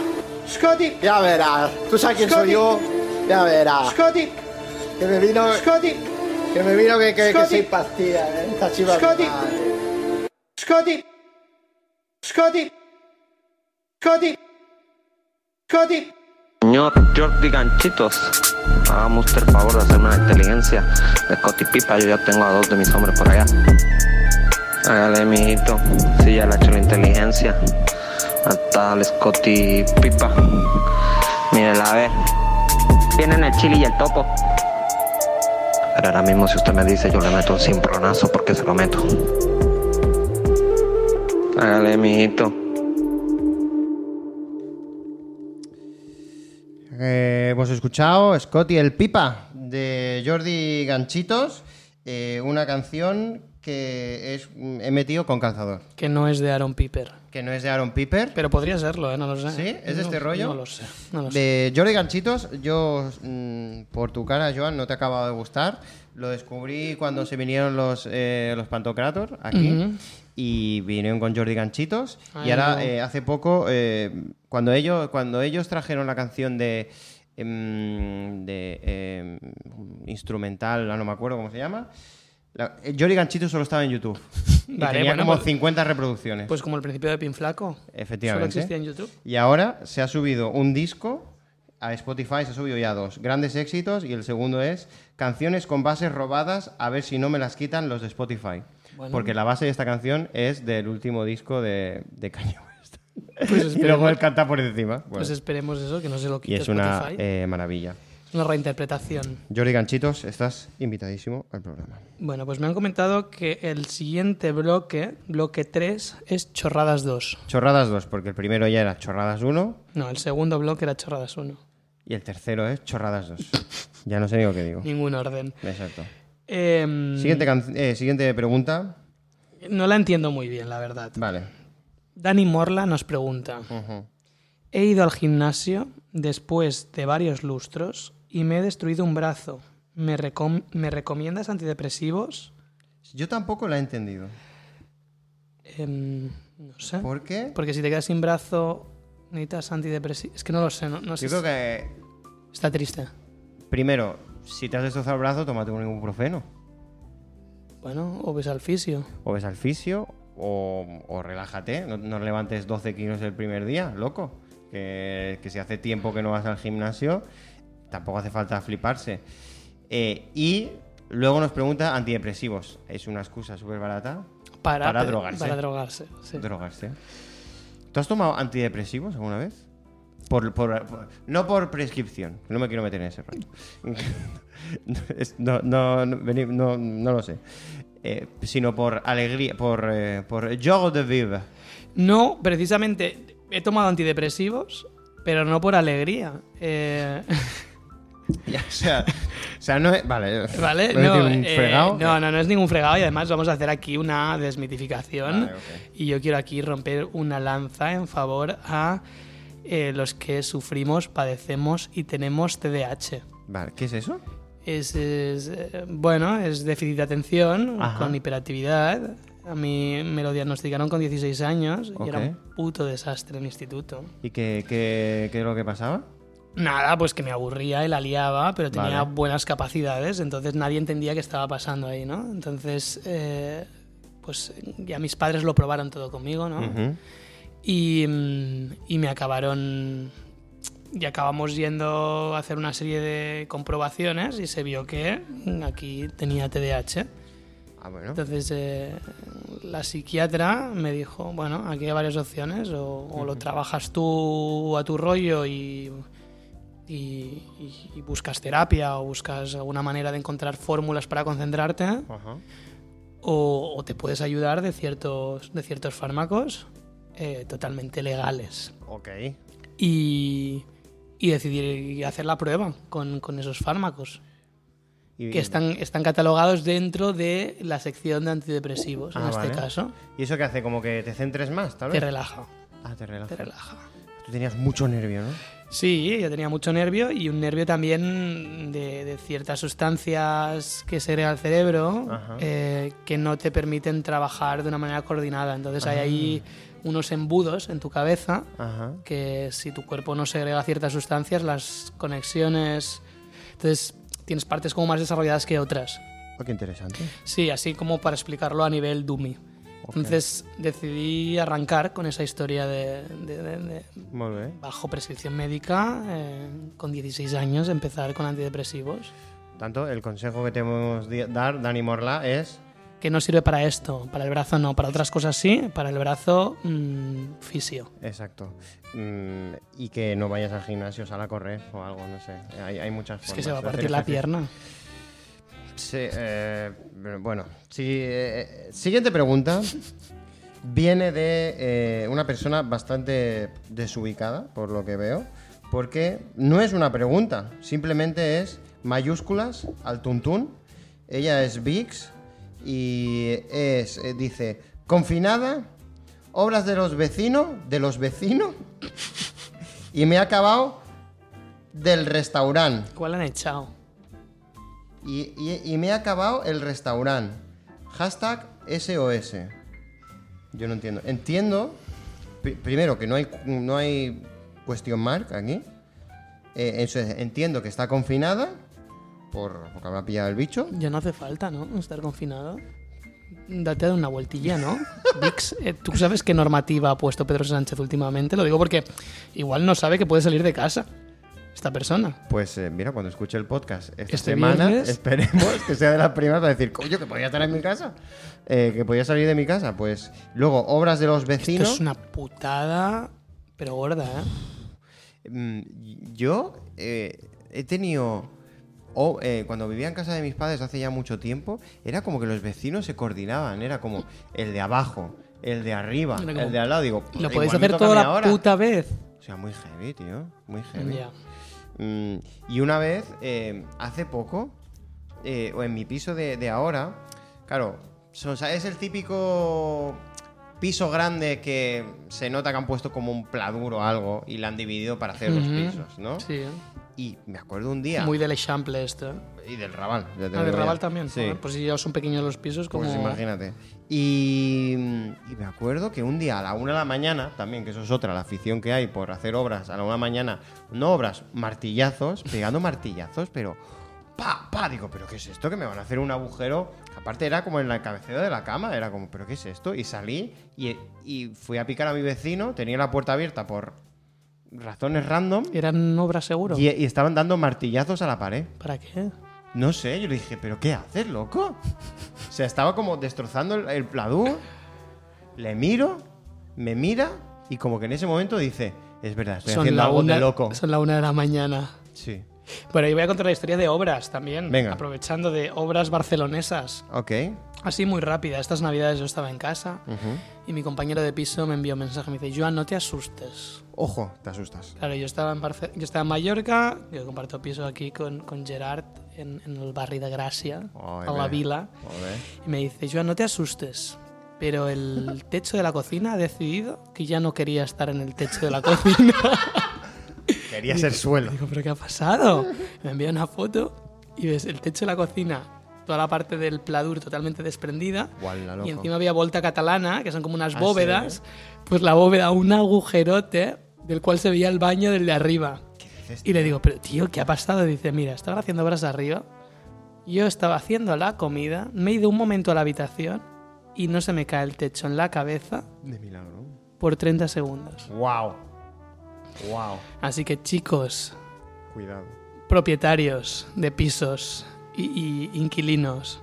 Scotty. Ya verá. ¿Tú sabes quién soy yo? Ya verá. Scotty. Que me vino... Scotty. Que me vino que, que, que soy pastilla, eh. Esta chiva madre. Scotty. Scotty. Scotty. Scotty. Señor Jordi Ganchitos, hagamos usted el favor de hacerme una inteligencia de Scotty Pipa. Yo ya tengo a dos de mis hombres por allá. Hágale, mijito. Sí, ya le he hecho la inteligencia. Hasta el Scotty Pipa. Mírela, a ver. Vienen el chili y el topo. Pero ahora mismo, si usted me dice, yo le meto un cimbronazo porque se lo meto. Hágale, mijito. Eh, hemos escuchado Scotty el Pipa de Jordi Ganchitos, eh, una canción que es mm, he metido con calzador, Que no es de Aaron Piper. Que no es de Aaron Piper, Pero podría serlo, ¿eh? No lo sé. ¿Sí? ¿Es de No- este rollo? No lo sé. No lo de Jordi Ganchitos. Yo, mm, por tu cara, Joan, no te acaba de gustar. Lo descubrí cuando se vinieron los, eh, los Pantocrator aquí. Y vinieron con Jordi Ganchitos. y ahora, eh, hace poco, eh, cuando, ellos, cuando ellos trajeron la canción de. em, de em, instrumental, no me acuerdo cómo se llama. La, Jordi Ganchitos solo estaba en YouTube. Y Vale, tenía bueno, como pues- 50 reproducciones. Pues como el principio de Pin Flaco. Efectivamente. Solo existía en YouTube. Y ahora se ha subido un disco a Spotify, se ha subido ya dos grandes éxitos y el segundo es canciones con bases robadas, a ver si no me las quitan los de Spotify. Bueno. Porque la base de esta canción es del último disco de, de Kanye West. Pues y luego él canta por encima. Bueno, pues esperemos eso, que no se lo y quite es una Spotify. eh, maravilla. Una reinterpretación. Jordi Ganchitos, estás invitadísimo al programa. Bueno, pues me han comentado que el siguiente bloque, bloque 3, es Chorradas 2. Chorradas 2, porque el primero ya era Chorradas 1 No, el segundo bloque era Chorradas 1. y el tercero es Chorradas 2. ya no sé ni lo que digo. Ningún orden. Exacto. Em, Siguiente, eh, siguiente pregunta. No la entiendo muy bien, la verdad. Vale. Dani Morla nos pregunta. He ido al gimnasio después de varios lustros y me he destruido un brazo. ¿Me, recom- ¿me recomiendas antidepresivos? Yo tampoco la he entendido. Em, no sé. ¿Por qué? Porque si te quedas sin brazo, necesitas antidepresivos. Es que no lo sé, no, no sé. Yo creo que, Está triste. primero, si te has destrozado el brazo, tómate un ibuprofeno. Bueno, o ves al fisio. O ves al fisio, o, o relájate. No, no levantes 12 kilos el primer día, loco. Que, que si hace tiempo que no vas al gimnasio, tampoco hace falta fliparse. Eh, y luego nos pregunta antidepresivos. Es una excusa súper barata. Para, drogarse. Para drogarse, sí. Drogarse. ¿Tú has tomado antidepresivos alguna vez? Por, por- por- no por prescripción, no me quiero meter en ese rollo. no, no, no, no, lo sé. Eh, sino por alegría, por, eh, por joie de vivre. No, precisamente he tomado antidepresivos, pero no por alegría. Eh, Ya, o, sea, o sea, no es. Vale, ¿Vale? No, eh, no, no, no es ningún fregado y además vamos a hacer aquí una desmitificación. Vale, ok. Y yo quiero aquí romper una lanza en favor a eh, los que sufrimos, padecemos y tenemos TDAH. Vale, ¿qué es eso? Es, es, eh, bueno, es déficit de atención Ajá. con hiperactividad. A mí me lo diagnosticaron con 16 años y era un puto desastre en el instituto. ¿Y qué, qué, qué es lo que pasaba? Nada, pues que me aburría y la liaba, pero tenía Vale. buenas capacidades, entonces nadie entendía qué estaba pasando ahí, ¿no? Entonces, eh, pues ya mis padres lo probaron todo conmigo, ¿no? Y, mm, y me acabaron... Y acabamos yendo a hacer una serie de comprobaciones y se vio que aquí tenía TDAH. Ah, bueno. Entonces eh, la psiquiatra me dijo, bueno, aquí hay varias opciones, o, o lo trabajas tú a tu rollo y, y, y- y buscas terapia o buscas alguna manera de encontrar fórmulas para concentrarte, Ajá. o, o te puedes ayudar de ciertos, de ciertos fármacos eh, totalmente legales. Ok. Y, y decidí hacer la prueba con, con esos fármacos, Y- que están, están catalogados dentro de la sección de antidepresivos, en Ah, este caso. ¿Y eso qué hace? ¿Como que te centres más, tal Te vez? relaja, Ah, te relaja. te relaja. Tú tenías mucho nervio, ¿no? Sí, yo tenía mucho nervio y un nervio también de, de ciertas sustancias que segrega el cerebro eh, que no te permiten trabajar de una manera coordinada. Entonces hay ahí unos embudos en tu cabeza Ajá. que si tu cuerpo no segrega ciertas sustancias, las conexiones... Entonces tienes partes como más desarrolladas que otras. Oh, qué interesante. Sí, así como para explicarlo a nivel dummy. Entonces decidí arrancar con esa historia de- de- de- de Muy bien. bajo prescripción médica, eh, con 16 años, empezar con antidepresivos. Tanto, el consejo que te di- dar, Dani Morla, es... Que no sirve para esto, para el brazo no, para otras cosas sí, para el brazo, mm, fisio. Exacto. Mm, y que no vayas al gimnasio, sal a correr o algo, no sé. Hay, hay muchas Es formas. que se va a partir la ejercicio. Sí, eh, bueno, eh, siguiente pregunta viene de eh, una persona bastante desubicada, por lo que veo, porque no es una pregunta, simplemente es mayúsculas al tuntún. Ella es Vix y es, eh, dice, confinada, obras de los vecinos, de los vecinos, y me ha acabado del restaurante. ¿Cuál han echado? Y, y- y me ha acabado el restaurante. Hashtag SOS. Yo no entiendo. Entiendo, pri- primero, que no hay, no hay cuestión mark aquí. Eh, eso es, entiendo que está confinada por, porque habrá pillado el bicho. Ya no hace falta, ¿no? Estar confinado. Date una vueltilla, ¿no? Vix, eh, ¿tú sabes qué normativa ha puesto Pedro Sánchez últimamente? Lo digo porque igual no sabe que puede salir de casa esta persona. Pues eh, mira, cuando escuche el podcast esta Este semana, viernes. esperemos que sea de las primeras para decir, coño, que podía estar en mi casa. Eh, que podía salir de mi casa. Pues luego, obras de los Esto vecinos. es una putada, pero gorda, ¿eh? Mm, Yo eh, he tenido. o, eh, cuando vivía en casa de mis padres hace ya mucho tiempo, era como que los vecinos se coordinaban. Era como el de abajo, el de arriba, como, el de al lado. Digo, Lo podéis hacer toda la ahora. puta vez. O sea, muy heavy, tío. Muy heavy. Ya. Mm, y una vez, eh, hace poco, eh, o en mi piso de, de ahora, claro, son- es el típico piso grande que se nota que han puesto como un pladur o algo y la han dividido para hacer los pisos, ¿no? Sí. Y me acuerdo un día. Muy del Eixample esto. ¿eh? Y del Raval. ya te Ah, de digo Raval también. Sí. Pues si ya son pequeños los pisos, como... Pues imagínate. Y, y me acuerdo que un día a la una de la mañana, también que eso es otra, la afición que hay por hacer obras a la una de la mañana, no obras, martillazos, pegando martillazos, pero pa, pa, digo, pero ¿qué es esto? Que me van a hacer un agujero. Aparte era como en la cabecera de la cama, era como, ¿pero qué es esto? Y salí y, y fui a picar a mi vecino, tenía la puerta abierta por razones random ¿Eran obras seguro? y, y estaban dando martillazos a la pared. ¿Para qué? No sé, yo le dije, ¿pero qué haces, loco? O sea, estaba como destrozando el, el pladur. Le miro, me mira y como que en ese momento dice, es verdad, estoy haciendo la algo una, de loco. Son la una de la mañana. Sí. Bueno, y voy a contar la historia de obras también. Venga. Aprovechando de obras barcelonesas. Ok. Así muy rápida. Estas navidades yo estaba en casa y mi compañero de piso me envió un mensaje. Me dice, Joan, no te asustes. Ojo, te asustas. Claro, yo estaba en, Barce- yo estaba en Mallorca, yo comparto piso aquí con, con Gerard en, en el barrio de Gracia, a la vila. Y me dice, Joan, no te asustes. Pero el techo de la cocina ha decidido que ya no quería estar en el techo de la cocina. Quería ser suelo. Digo, ¿pero qué ha pasado? Me envía una foto y ves el techo de la cocina, toda la parte del pladur totalmente desprendida. Guala. Y encima había volta catalana, que son como unas Ah, bóvedas. Pues la bóveda, un agujerote del cual se veía el baño del de arriba. dices, Y le digo, pero tío, ¿qué ha pasado? Dice, mira, estaba haciendo obras arriba. Yo estaba haciendo la comida, me he ido un momento a la habitación y no se me cae el techo en la cabeza De milagro. por 30 segundos. Wow. Wow. Así que chicos, Cuidado. propietarios de pisos y, y inquilinos,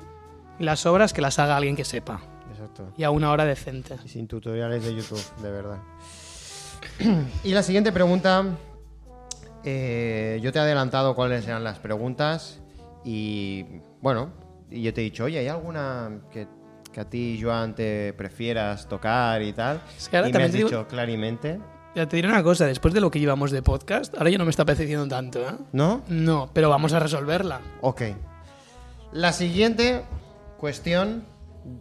las obras que las haga alguien que sepa Exacto. y a una hora decente. Y sin tutoriales de YouTube, de verdad. y la siguiente pregunta. eh, yo te he adelantado cuáles eran las preguntas. Y bueno, y yo te he dicho, oye, ¿hay alguna que, que a ti, Joan, te prefieras tocar y tal? Es que ahora y me has digo- dicho claramente. Ya te diré una cosa, después de lo que llevamos de podcast, ahora ya no me está apeteciendo tanto, ¿eh? ¿No? No, pero vamos a resolverla. Ok. La siguiente cuestión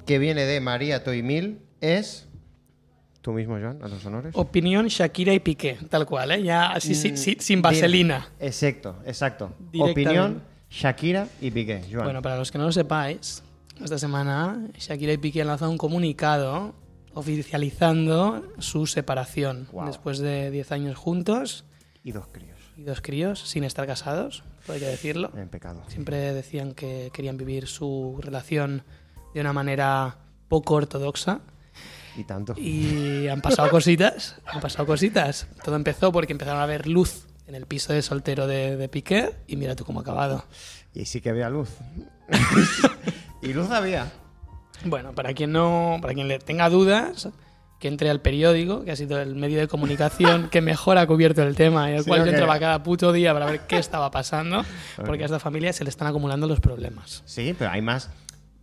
que viene de María Toimil es. Tú mismo, Joan, a los honores. Opinión Shakira y Piqué, tal cual, ¿eh? Ya así, sí- sí- sin Bien. vaselina. Exacto, exacto. Opinión Shakira y Piqué, Joan. Bueno, para los que no lo sepáis, esta semana Shakira y Piqué han lanzado un comunicado oficializando su separación Guau. después de 10 años juntos Y dos críos. y dos críos sin estar casados, hay que decirlo. En pecado. Siempre decían que querían vivir su relación de una manera poco ortodoxa Y tanto. y han pasado cositas, han pasado cositas. Todo empezó porque empezaron a ver luz en el piso de soltero de, de Piqué y mira tú cómo ha acabado. Y sí que había luz. y luz había. Bueno, para quien no, para quien le tenga dudas, que entre al periódico, que ha sido el medio de comunicación que mejor ha cubierto el tema al Sí, cual ¿o yo entraba cada puto día para ver qué estaba pasando, porque a esta familia se le están acumulando los problemas. Sí, pero hay más.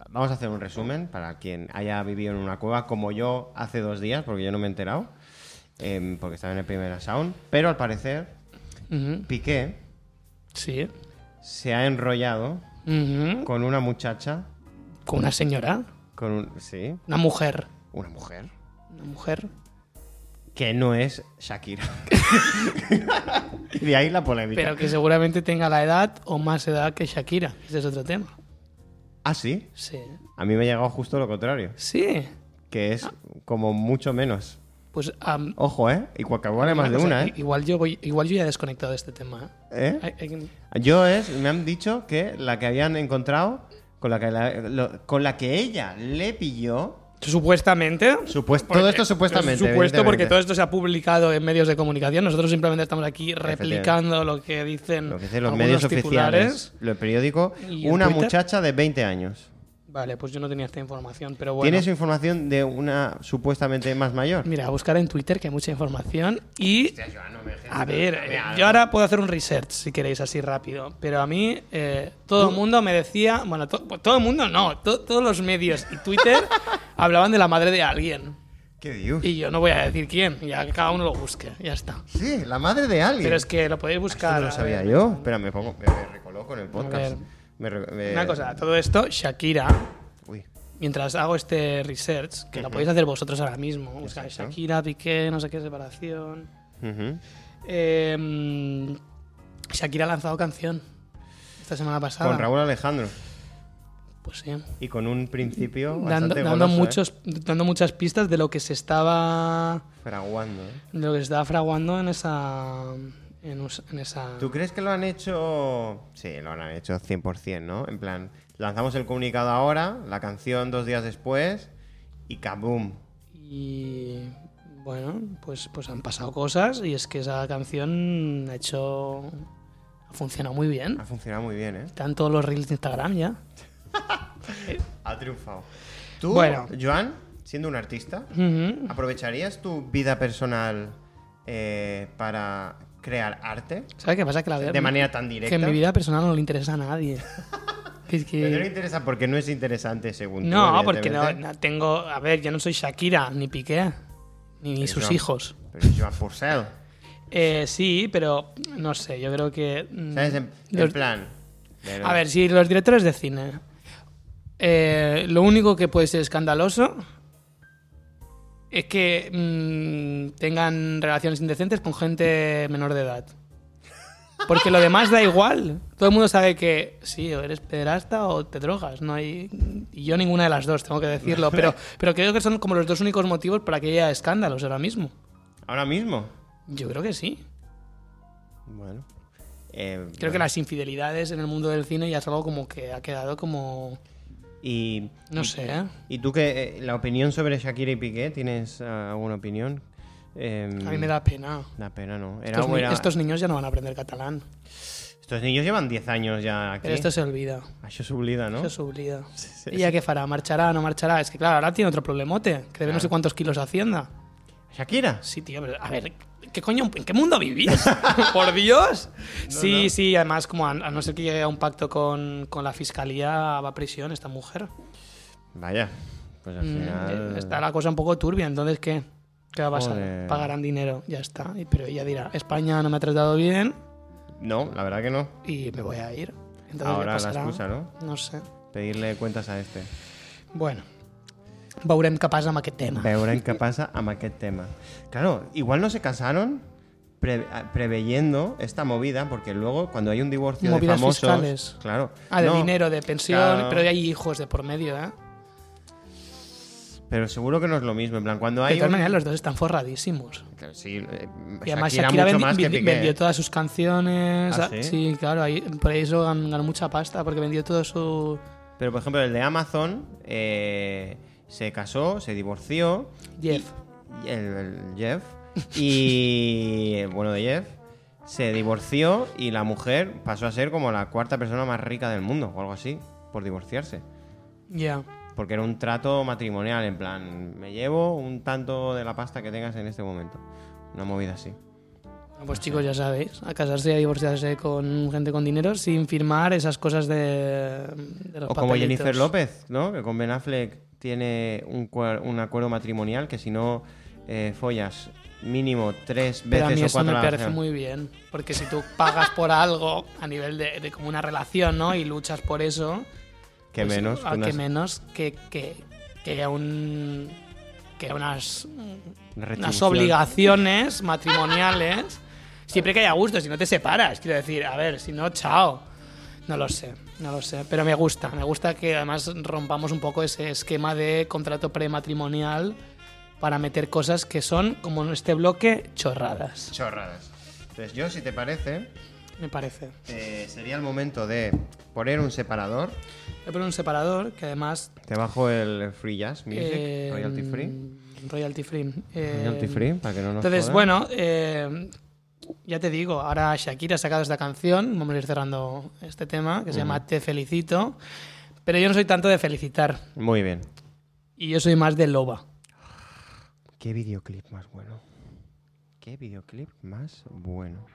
Vamos a hacer un resumen para quien haya vivido en una cueva como yo hace dos días, porque yo no me he enterado, em, porque estaba en el primer sound. Pero al parecer, Piqué Sí. se ha enrollado con una muchacha, Con una señora, con un, sí, una mujer, una mujer, una mujer. que no es Shakira. de ahí la polémica. Pero que seguramente tenga la edad o más edad que Shakira. Ese es otro tema. Ah, sí. Sí. A mí me ha llegado justo lo contrario, Sí. que es como mucho menos. Pues am, Ojo, ¿eh? Y cual vale más de una, ¿eh? Igual yo, voy, igual yo ya he desconectado de este tema. ¿eh? ¿Eh? Yo es, me han dicho que la que habían encontrado, con la que, la- lo- con la que ella le pilló, Supuestamente. Supuest- Porque- todo esto supuestamente. es Supuesto porque todo esto se ha publicado en medios de comunicación. Nosotros simplemente estamos aquí replicando lo que dicen Lo que dicen los medios titulares. oficiales, lo periódico, ¿Y en una Twitter? muchacha de 20 años. Vale, pues yo no tenía esta información, pero bueno. ¿Tienes información de una supuestamente más mayor? Mira, a buscar en Twitter que hay mucha información y... A ver, eh, yo ahora puedo hacer un research si queréis así rápido, pero a mí eh, todo el mundo me decía, bueno, to- todo el mundo no, to- todos los medios y Twitter hablaban de la madre de alguien. ¿Qué dios? Y yo no voy a decir quién, ya que cada uno lo busque, ya está. Sí, la madre de alguien. Pero es que lo podéis Esto buscar. no lo sabía ver. yo. Espera, me, pongo, me, me recoloco en el podcast. Me me- Una cosa, todo esto, Shakira, Uy. mientras hago este research, que lo podéis hacer vosotros ahora mismo, buscáis. Shakira, Piqué, no sé qué separación. Eh, Shakira ha lanzado canción esta semana pasada. Con Raúl Alejandro. Pues sí. Y con un principio Dando, bastante dando goloso, ¿eh? muchos, dando muchas pistas de lo que se estaba Fraguando, ¿eh? de lo que se estaba fraguando en esa en, us- en esa ¿Tú crees que lo han hecho? Sí, lo han hecho 100%, ¿no? En plan, lanzamos el comunicado ahora, la canción dos días después y kaboom. y bueno pues pues han pasado cosas y es que esa canción ha hecho ha funcionado muy bien Ha funcionado muy bien, ¿eh? están todos los reels de Instagram ya Ha triunfado. Tú, Bueno. Joan, siendo un artista. ¿aprovecharías tu vida personal eh, para crear arte ¿sabes qué pasa? que la de manera tan directa? que en mi vida personal no le interesa a nadie es que Pero no le interesa porque no es interesante según tú, No, porque no, no tengo. A ver, yo no soy Shakira, ni Piqué, ni, Pero sus hijos. Pero Joan Purcell. Eh, sí, pero no sé, yo creo que. mm, ¿Sabes? En, en los- plan. pero- a ver, si los directores de cine. eh, lo único que puede ser escandaloso es que mm, tengan relaciones indecentes con gente menor de edad. Porque lo demás da igual. Todo el mundo sabe que sí, o eres pederasta o te drogas. No hay. Y yo ninguna de las dos, tengo que decirlo. Pero, pero creo que son como los dos únicos motivos para que haya escándalos ahora mismo. Ahora mismo. Yo creo que sí. Bueno. Eh, Creo que las infidelidades en el mundo del cine ya es algo como que ha quedado como. Y, No sé, ¿eh? ¿Y tú qué? eh, la opinión sobre Shakira y Piqué? ¿Tienes ah, alguna opinión? Em, A mí me da pena. Da pena, ¿no? Era, Estos, era- estos niños ya no van a aprender catalán. estos niños llevan 10 años ya aquí. Pero esto se olvida. Això s'oblida, no? Sí, ¿Y ya qué fará? ¿Marchará? ¿No marchará? Es que claro, ahora tiene otro problemote. Que debe no sé cuántos kilos a Hacienda. ¿Shakira? Sí, tío, pero a ver, ¿qué coño? ¿En qué mundo vivís? ¡Por Dios! sí, sí, además, como a, a no ser que llegue a un pacto con, con la fiscalía, va a prisión esta mujer. Vaya. Pues al Mm, final... Está la cosa un poco turbia, entonces, ¿qué? ¿Qué va a pasar? Joder. Pagarán dinero, ya está. Pero ella dirá, España no me ha tratado bien No, la verdad que no. y me voy a ir. Entonces, ¿qué Ahora pasará? excusa, ¿no? No sé. Pedirle cuentas a este. Bueno, veurem què passa amb aquest tema. Veurem amb aquest tema. Claro, igual no se casaron pre- preveyendo esta movida, porque luego cuando hay un divorcio Movidas de famosos... fiscales. Claro. Ah, de no, dinero, de pensión, claro. pero hay hijos de por medio, ¿eh? Pero seguro que no es lo mismo. En plan, cuando De hay... todas un- maneras, los dos están forradísimos. Claro, Sí, eh, Y además Shakira Shakira, mucho más que vendió todas sus canciones. ¿Ah, ah, sí? claro, ahí, por eso ganó mucha pasta, porque vendió todo su... Pero, por ejemplo, el de Amazon eh, se casó, se divorció. Jeff. y- el, el Jeff. Y. bueno, de Jeff. Se divorció y la mujer pasó a ser como la cuarta persona más rica del mundo, o algo así, por divorciarse. Ya. Porque era un trato matrimonial, en plan, me llevo un tanto de la pasta que tengas en este momento. Una movida así. Pues chicos, ya sabéis, a casarse y a divorciarse con gente con dinero sin firmar esas cosas de, de los O como papelitos. Jennifer López, ¿no? Que con Ben Affleck tiene un, acuerdo matrimonial que si no eh, follas mínimo tres Pero a veces mí o eso cuatro me parece muy bien, porque si tú pagas por algo a nivel de, de como una relación, ¿no? Y luchas por eso, Que pues, menos. a que menos que, que, que un que unas, una unas obligaciones matrimoniales siempre que haya gusto, si no te separas, quiero decir, a ver, si no, chao. No lo sé, no lo sé, pero me gusta, me gusta que además rompamos un poco ese esquema de contrato prematrimonial para meter cosas que son, como en este bloque, chorradas, Chorradas. Entonces, yo, si te parece, me parece. eh, sería el momento de poner un separador. Voy a poner un separador que además... Te bajo el free jazz music, eh, royalty free. Royalty free. eh, Royalty free, para que no nos Entonces, jodan. bueno, eh, ya te digo, ahora Shakira ha sacado esta canción, vamos a ir cerrando este tema, que se llama Te felicito, pero yo no soy tanto de felicitar, Muy bien. y yo soy más de loba. Qué videoclip más bueno. Qué videoclip más bueno.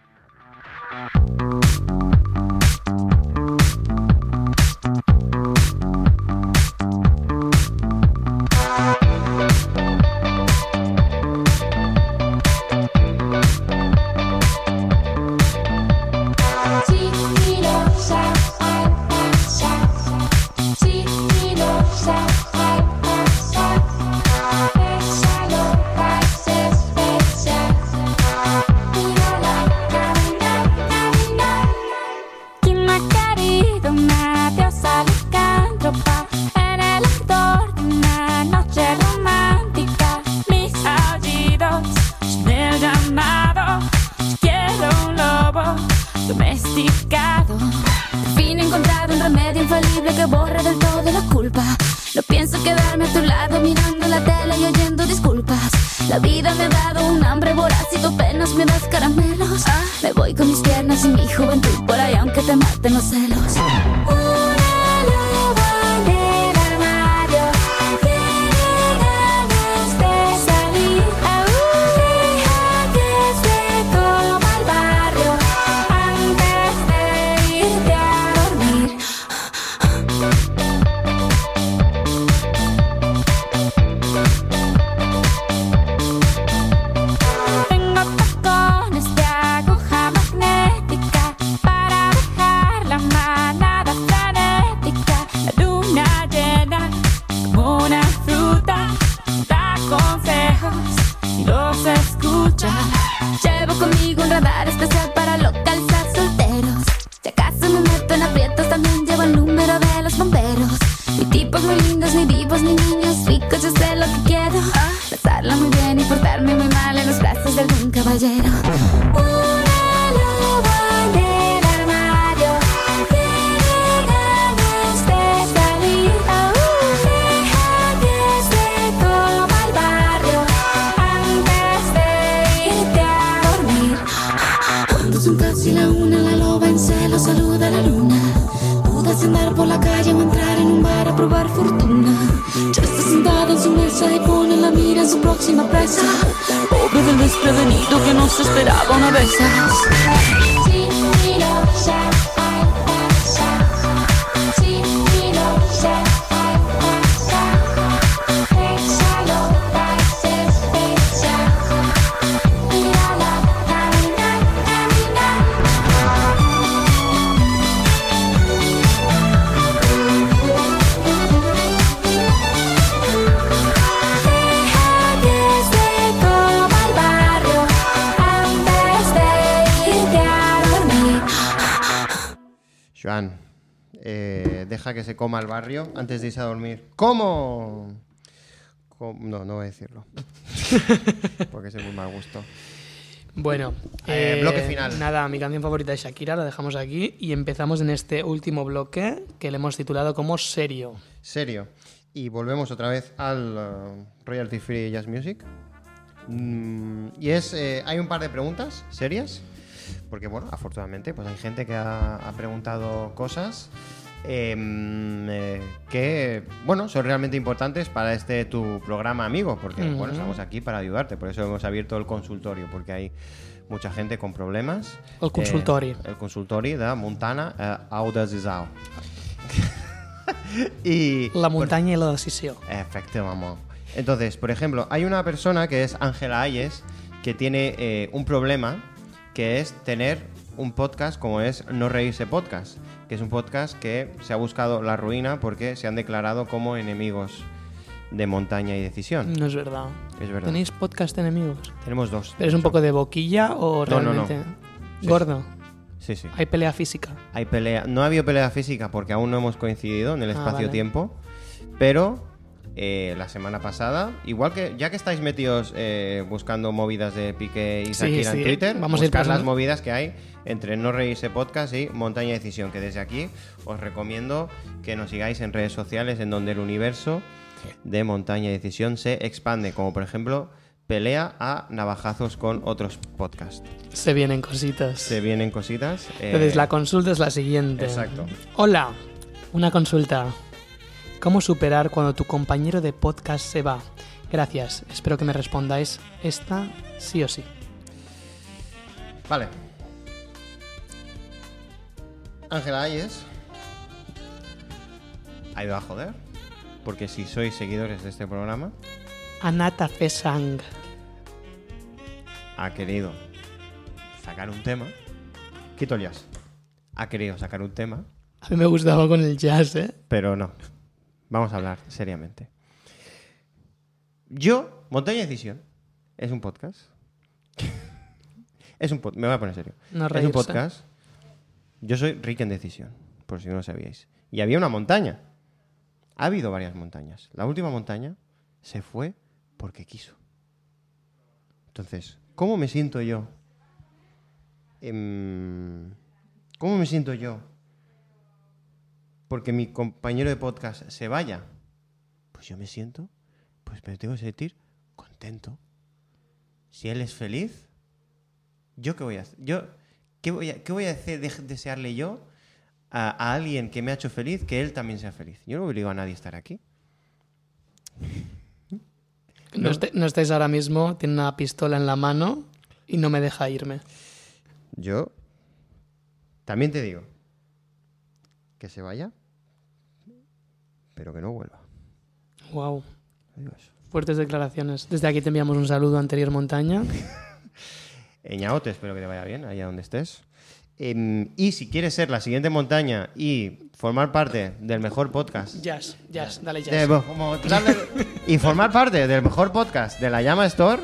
Domesticado. Al fin he un remedio infalible que borra del todo la culpa. No pienso quedarme a tu lado mirando la tele y oyendo disculpas. La vida me ha dado un hambre voraz y tú apenas me das caramelos. Me voy con mis piernas y mi juventud por ahí aunque te maten los celos. Deja que se coma el barrio antes de irse a dormir. ¿Cómo? ¿Cómo? No, no voy a decirlo. Porque es muy mal gusto. Bueno, Eh, bloque final. Nada, mi canción favorita de Shakira la dejamos aquí y empezamos en este último bloque que le hemos titulado como Serio. Serio. Y volvemos otra vez al uh, Royalty Free Jazz Music. Mm, y es, eh, hay un par de preguntas serias, porque bueno, afortunadamente pues hay gente que ha, ha preguntado cosas eh, mm, eh, que, bueno, son realmente importantes para este tu programa amigo, porque Ujú. bueno, estamos aquí para ayudarte, por eso hemos abierto el consultorio, porque hay mucha gente con problemas. El consultori. Eh, el consultori de Montana eh, Auda Zizao. y La montaña y la decisión. Efectivamente. Entonces, por ejemplo, hay una persona que es Ángela Ayes que tiene eh, un problema que es tener un podcast como es No Reírse Podcast, que es un podcast que se ha buscado la ruina porque se han declarado como enemigos de montaña y decisión. No es verdad. Es verdad. ¿Tenéis podcast enemigos? Tenemos dos. ¿Pero es un poco de boquilla o No, no, no. realmente Sí, gordo? Sí, sí. Hay pelea física. Hay pelea. No ha habido pelea física porque aún no hemos coincidido en el Ah, espacio-tiempo. Pero eh, la semana pasada, igual que ya que estáis metidos eh, buscando movidas de Piqué y Shakira sí, en Twitter, vamos a ir buscar las movidas que hay entre No Reírse Podcast y Montaña Decisión. Que desde aquí os recomiendo que nos sigáis en redes sociales en donde el universo de Montaña Decisión se expande. Como por ejemplo, pelea a navajazos con otros podcasts. Se vienen cositas. Se vienen cositas. eh, Entonces, la consulta es la siguiente. Exacto. Hola, una consulta. ¿Cómo superar cuando tu compañero de podcast se va? Gracias. Espero que me respondáis esta sí o sí. Vale. Ángela Ayes ha ido a joder. Porque si sois seguidores de este programa, Anata Fesang. ha querido sacar un tema. Quito el jazz. Ha querido sacar un tema, A mí me gustaba con el jazz, ¿eh? pero no. Vamos a hablar seriamente. Yo, Montaña Decisión, es un podcast. es un pod- Me voy a poner serio. No es un podcast. Yo soy Rick en Decisión, por si no lo sabíais. Y había una montaña. Ha habido varias montañas. La última montaña se fue porque quiso. Entonces, ¿cómo me siento yo? Em, ¿Cómo me siento yo? Porque mi compañero de podcast se vaya. Pues yo me siento, pues me tengo que sentir contento. Si él es feliz, ¿yo qué voy a hacer? Yo, ¿qué, voy a, qué voy a de- desearle yo a, a alguien que me ha hecho feliz que él también sea feliz? Yo no obligo a nadie a estar aquí. No, no estáis ahora mismo, tiene una pistola en la mano y no me deja irme. Yo también te digo que se vaya, pero que no vuelva. Wow. Fuertes declaraciones. Desde aquí te enviamos un saludo anterior montaña. Eñao, te espero que te vaya bien allá donde estés. Em, y si quieres ser la siguiente montaña y formar parte del mejor podcast Jazz, jazz, dale de- jazz. como darle- y formar parte del mejor podcast de la Llama Store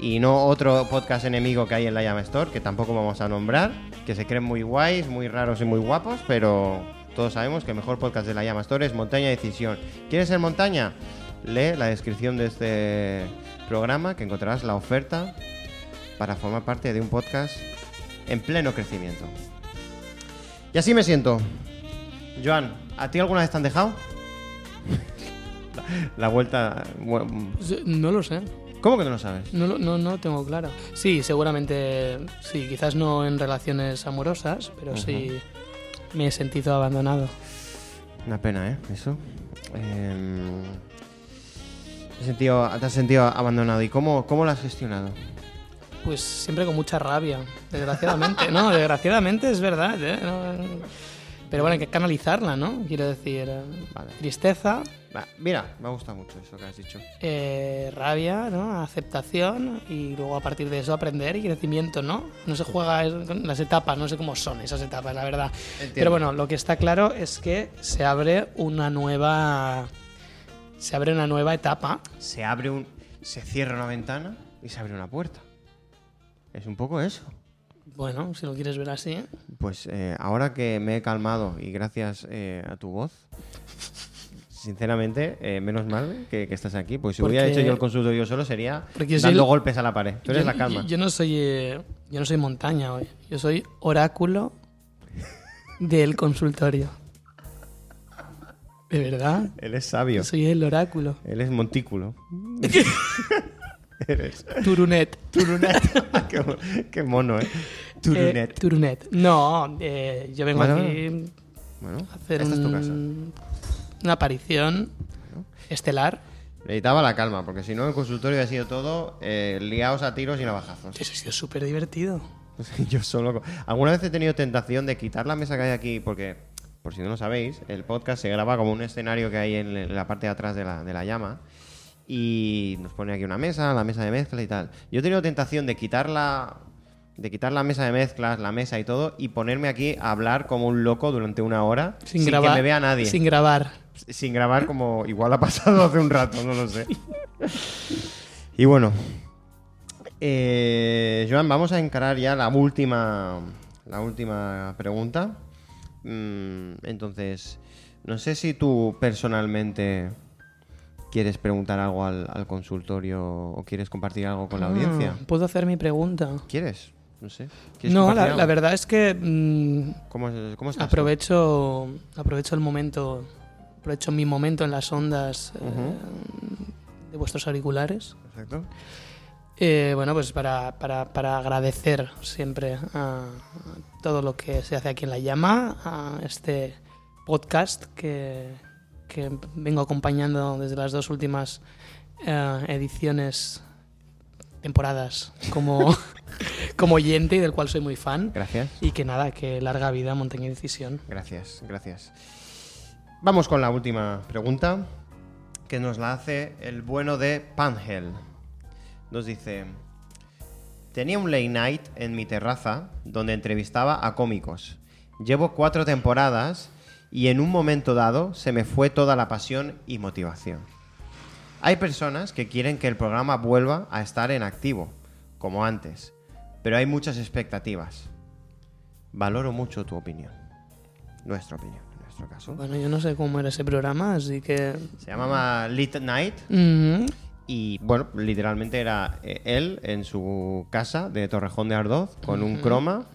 y no otro podcast enemigo que hay en la Llama Store que tampoco vamos a nombrar que se creen muy guays muy raros y muy guapos pero todos sabemos que el mejor podcast de la Llama Store es Montaña Decisión ¿quieres ser montaña? lee la descripción de este programa que encontrarás la oferta para formar parte de un podcast en pleno crecimiento y así me siento Joan, ¿a ti alguna vez te han dejado? La vuelta. No lo sé. ¿Cómo que no lo sabes? No, lo- no, no lo tengo claro. Sí, seguramente, sí, quizás no en relaciones amorosas, pero sí me he sentido abandonado. Una pena, ¿eh? Eso. Em, te, has sentido, te has sentido abandonado. ¿Y cómo, cómo lo has gestionado? Pues siempre con mucha rabia, desgraciadamente. no, desgraciadamente es verdad. ¿eh? No, pero bueno, hay que canalizarla, ¿no? Quiero decir, eh, Vale. tristeza, Va, mira, me ha gustado mucho eso que has dicho. eh, rabia, ¿no? Aceptación y luego a partir de eso aprender y crecimiento, ¿no? No se juega con las etapas, no sé cómo son esas etapas, la verdad. Pero bueno, lo que está claro es que se abre una nueva se abre una nueva etapa. Se abre un. Se cierra una ventana y se abre una puerta. Es un poco eso. Bueno, si lo quieres ver así. Pues eh, ahora que me he calmado y gracias eh, a tu voz, sinceramente, eh, menos mal que, que estás aquí. Pues si hubiera hecho yo el consultorio solo sería Porque yo soy dando golpes a la pared. Tú eres yo, la calma. Yo, yo no soy, eh, yo no soy montaña hoy. Yo soy oráculo del consultorio. ¿De verdad? Él es sabio. Yo soy el oráculo. Él es montículo. Eres. Turunet. Turunet. qué, mo- qué mono, ¿eh? Eh, Turunet. Turunet. No, eh, yo vengo Bueno, aquí bueno, a hacer esta es tu casa. una aparición estelar. Necesitaba la calma, porque si no el consultorio ha sido todo eh, liados a tiros y navajazos. Eso ha sido súper divertido. Yo solo. Alguna vez he tenido tentación de quitar la mesa que hay aquí, porque, por si no lo sabéis, el podcast se graba como un escenario que hay en, en la parte de atrás de la, de la llama. Y nos pone aquí una mesa, la mesa de mezcla y tal. Yo he tenido tentación de quitar la. De quitar la mesa de mezclas, la mesa y todo, y ponerme aquí a hablar como un loco durante una hora Sin, sin, grabar. que me vea nadie. Sin grabar. sin grabar como igual ha pasado hace un rato, no lo sé. Y bueno, eh, Joan, vamos a encarar ya la última, la última pregunta. Mm, entonces, no sé si tú personalmente quieres preguntar algo al, al consultorio o quieres compartir algo con la audiencia. Ah, ¿Puedo hacer mi pregunta? ¿Quieres? No sé. ¿Quieres No, la, verdad es que mm, ¿Cómo, es- cómo estás? tú? aprovecho, aprovecho el momento, aprovecho mi momento en las ondas eh, de vuestros auriculares. Perfecto. Eh, bueno, pues para, para, para agradecer siempre a todo lo que se hace aquí en La Llama, a este podcast que, que vengo acompañando desde las dos últimas eh, ediciones, temporadas, como, como oyente y del cual soy muy fan. Gracias. Y que nada, que larga vida Montaña y Decisión. Gracias, gracias. Vamos con la última pregunta, que nos la hace el bueno de Pangel. Nos dice, tenía un late night en mi terraza donde entrevistaba a cómicos. Llevo cuatro temporadas y en un momento dado se me fue toda la pasión y motivación. Hay personas que quieren que el programa vuelva a estar en activo, como antes, pero hay muchas expectativas. Valoro mucho tu opinión. Nuestra opinión, en nuestro caso. Bueno, yo no sé cómo era ese programa, así que... Se llamaba Late Night y, bueno, literalmente era eh, él en su casa de Torrejón de Ardoz con un croma,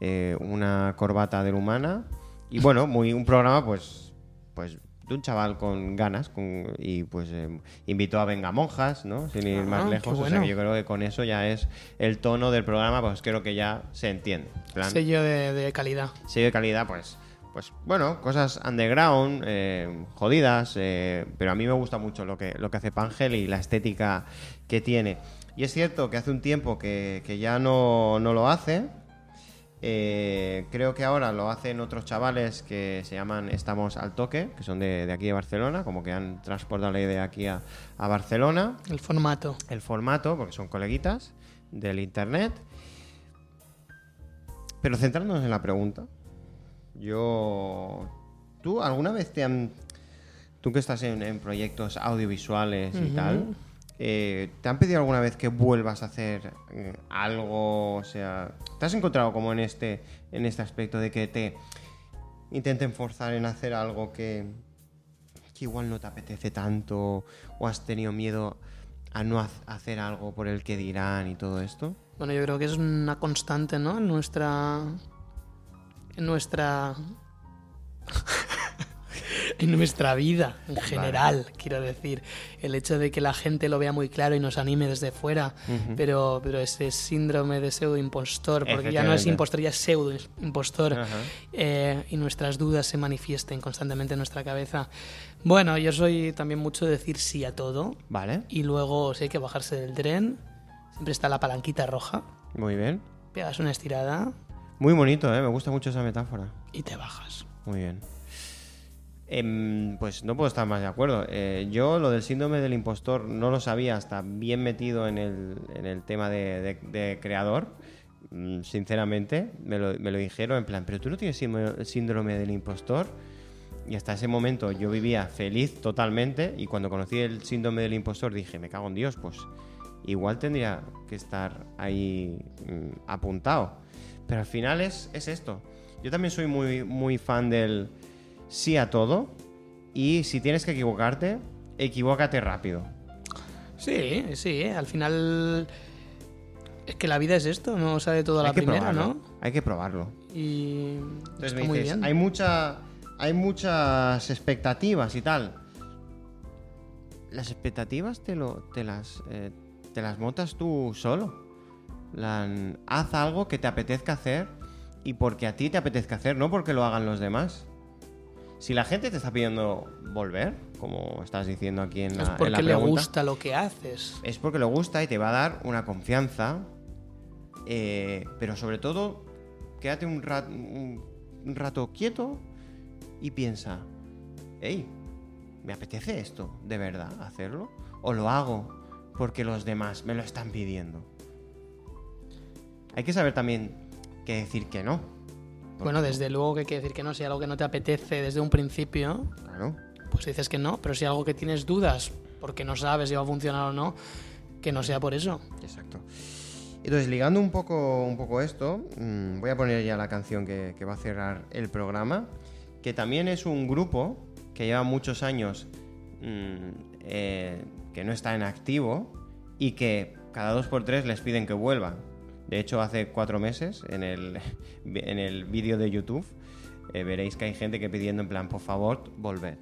eh, una corbata de humana y, bueno, muy un programa, pues, pues de un chaval con ganas con, y, pues, eh, invitó a Venga Monjas, ¿no? Sin ir más Ah, lejos. O sea que yo creo que con eso ya es el tono del programa, pues creo que ya se entiende. Plan, sello de, de calidad. sello de calidad, pues, pues bueno, cosas underground, eh, jodidas, eh, pero a mí me gusta mucho lo que, lo que hace Pangel y la estética que tiene. Y es cierto que hace un tiempo que, que ya no, no lo hace. Eh, creo que ahora lo hacen otros chavales que se llaman Estamos al Toque, que son de, de aquí de Barcelona, como que han transportado la idea aquí a, a Barcelona El formato. el formato, porque son coleguitas del internet. Pero centrándonos en la pregunta, yo. ¿Tú alguna vez te han. Tú que estás en, en proyectos audiovisuales y tal, eh, ¿te han pedido alguna vez que vuelvas a hacer eh, algo? O sea, ¿te has encontrado como en este, en este aspecto de que te intenten forzar en hacer algo que, que igual no te apetece tanto o has tenido miedo a no hacer algo por el que dirán y todo esto? Bueno, yo creo que es una constante, ¿no? En nuestra. En nuestra. en nuestra vida, en general, quiero decir. El hecho de que la gente lo vea muy claro y nos anime desde fuera, pero, pero ese síndrome de pseudo impostor, porque ya no es impostor, ya es pseudo impostor, eh, y nuestras dudas se manifiesten constantemente en nuestra cabeza. Bueno, yo soy también mucho de decir sí a todo, Vale, y luego si hay que bajarse del tren, siempre está la palanquita roja, muy bien. pegas una estirada Muy bonito, ¿eh? me gusta mucho esa metáfora. y te bajas. Muy bien. Em, pues no puedo estar más de acuerdo. Eh, yo lo del síndrome del impostor no lo sabía hasta bien metido en el, en el tema de, creador. Mm, Sinceramente, me lo, me lo dijeron en plan, pero tú no tienes síndrome- síndrome del impostor. Y hasta ese momento yo vivía feliz totalmente y cuando conocí el síndrome del impostor dije, me cago en Dios, pues igual tendría que estar ahí mm, apuntado. Pero al final es, es esto. Yo también soy muy, muy fan del sí a todo. Y si tienes que equivocarte, equivócate rápido. Sí, sí, al final es que la vida es esto, no sale todo a la primera, probarlo. ¿no? Hay que probarlo. Y Entonces muy bien. hay mucha hay muchas expectativas y tal. Las expectativas te lo te las eh, te las montas tú solo. Haz algo que te apetezca hacer y porque a ti te apetezca hacer, no porque lo hagan los demás. Si la gente te está pidiendo volver, como estás diciendo aquí en la, es en porque la le pregunta, gusta lo que haces. es porque le gusta y te va a dar una confianza. eh, pero sobre todo, quédate un, rat- un- un rato quieto y piensa, hey, ¿me apetece esto de verdad hacerlo? ¿O lo hago porque los demás me lo están pidiendo? Hay que saber también qué decir que no. Bueno, desde luego que hay que decir que no, si algo que no te apetece desde un principio, Claro. pues dices que no, pero si algo que tienes dudas porque no sabes si va a funcionar o no, que no sea por eso. Exacto. Entonces, ligando un poco, un poco esto, mm, voy a poner ya la canción que, que va a cerrar el programa, que también es un grupo que lleva muchos años mm, eh, que no está en activo y que cada dos por tres les piden que vuelvan. De hecho, hace cuatro meses, en el, en el vídeo de YouTube, eh, veréis que hay gente que pidiendo en plan, por favor, volved.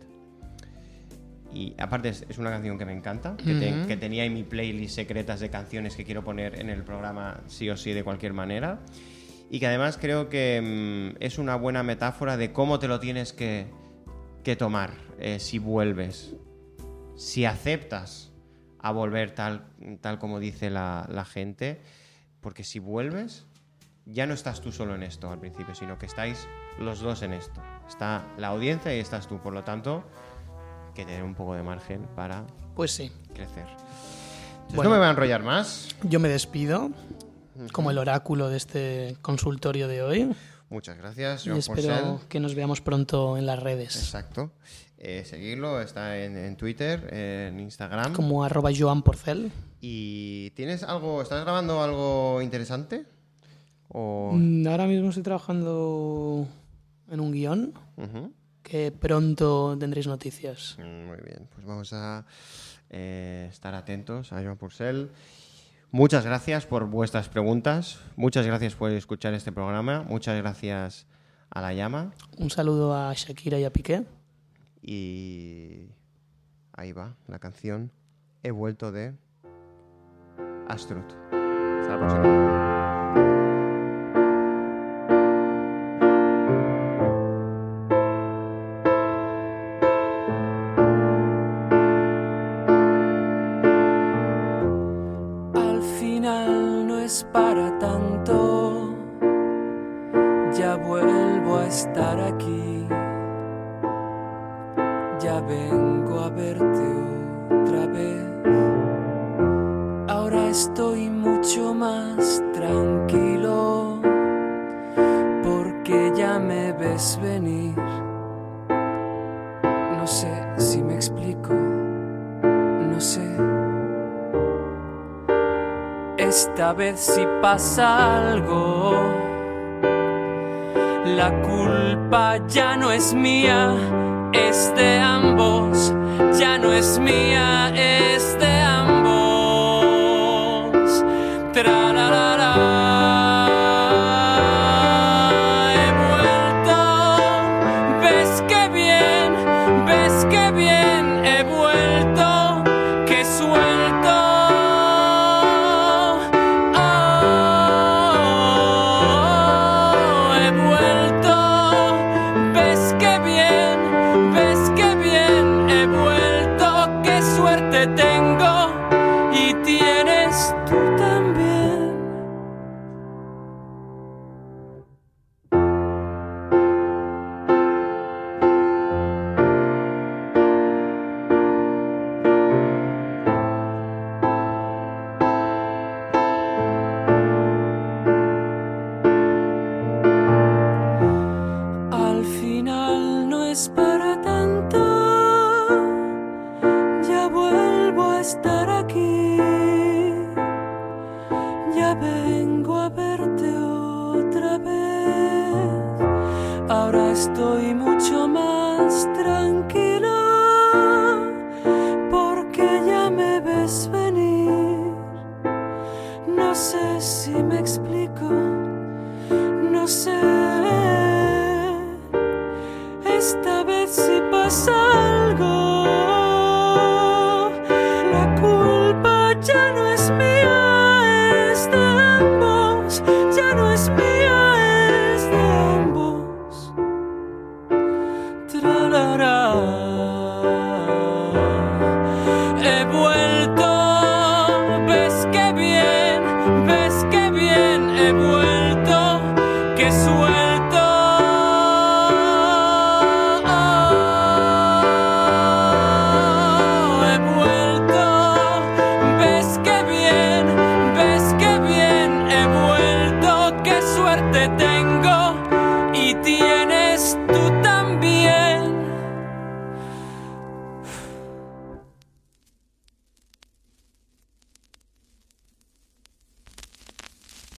Y aparte es, es una canción que me encanta, que, te- Ujú. que tenía en mi playlist secretas de canciones que quiero poner en el programa sí o sí de cualquier manera. Y que además creo que mm, es una buena metáfora de cómo te lo tienes que, que tomar eh, si vuelves. Si aceptas a volver tal, tal como dice la, la gente. Porque si vuelves, ya no estás tú solo en esto al principio, sino que estáis los dos en esto. Está la audiencia y estás tú. Por lo tanto, que tener un poco de margen para Pues sí. crecer. Entonces, Bueno. no me voy a enrollar más. Yo me despido como el oráculo de este consultorio de hoy Muchas gracias, y espero Porcel. que nos veamos pronto en las redes. Exacto. Eh, seguirlo, está en, en Twitter, en Instagram. Como arroba Joan Porcel. ¿Y tienes algo, estás grabando algo interesante? O... Mm, Ahora mismo estoy trabajando en un guion que pronto tendréis noticias. Mm, Muy bien, pues vamos a eh, estar atentos a Joan Purcell. Muchas gracias por vuestras preguntas, muchas gracias por escuchar este programa, muchas gracias a La Llama Un saludo a Shakira y a Piqué. y ahí va la canción He vuelto de astrut. Zabotxera. Ah. Pasa algo,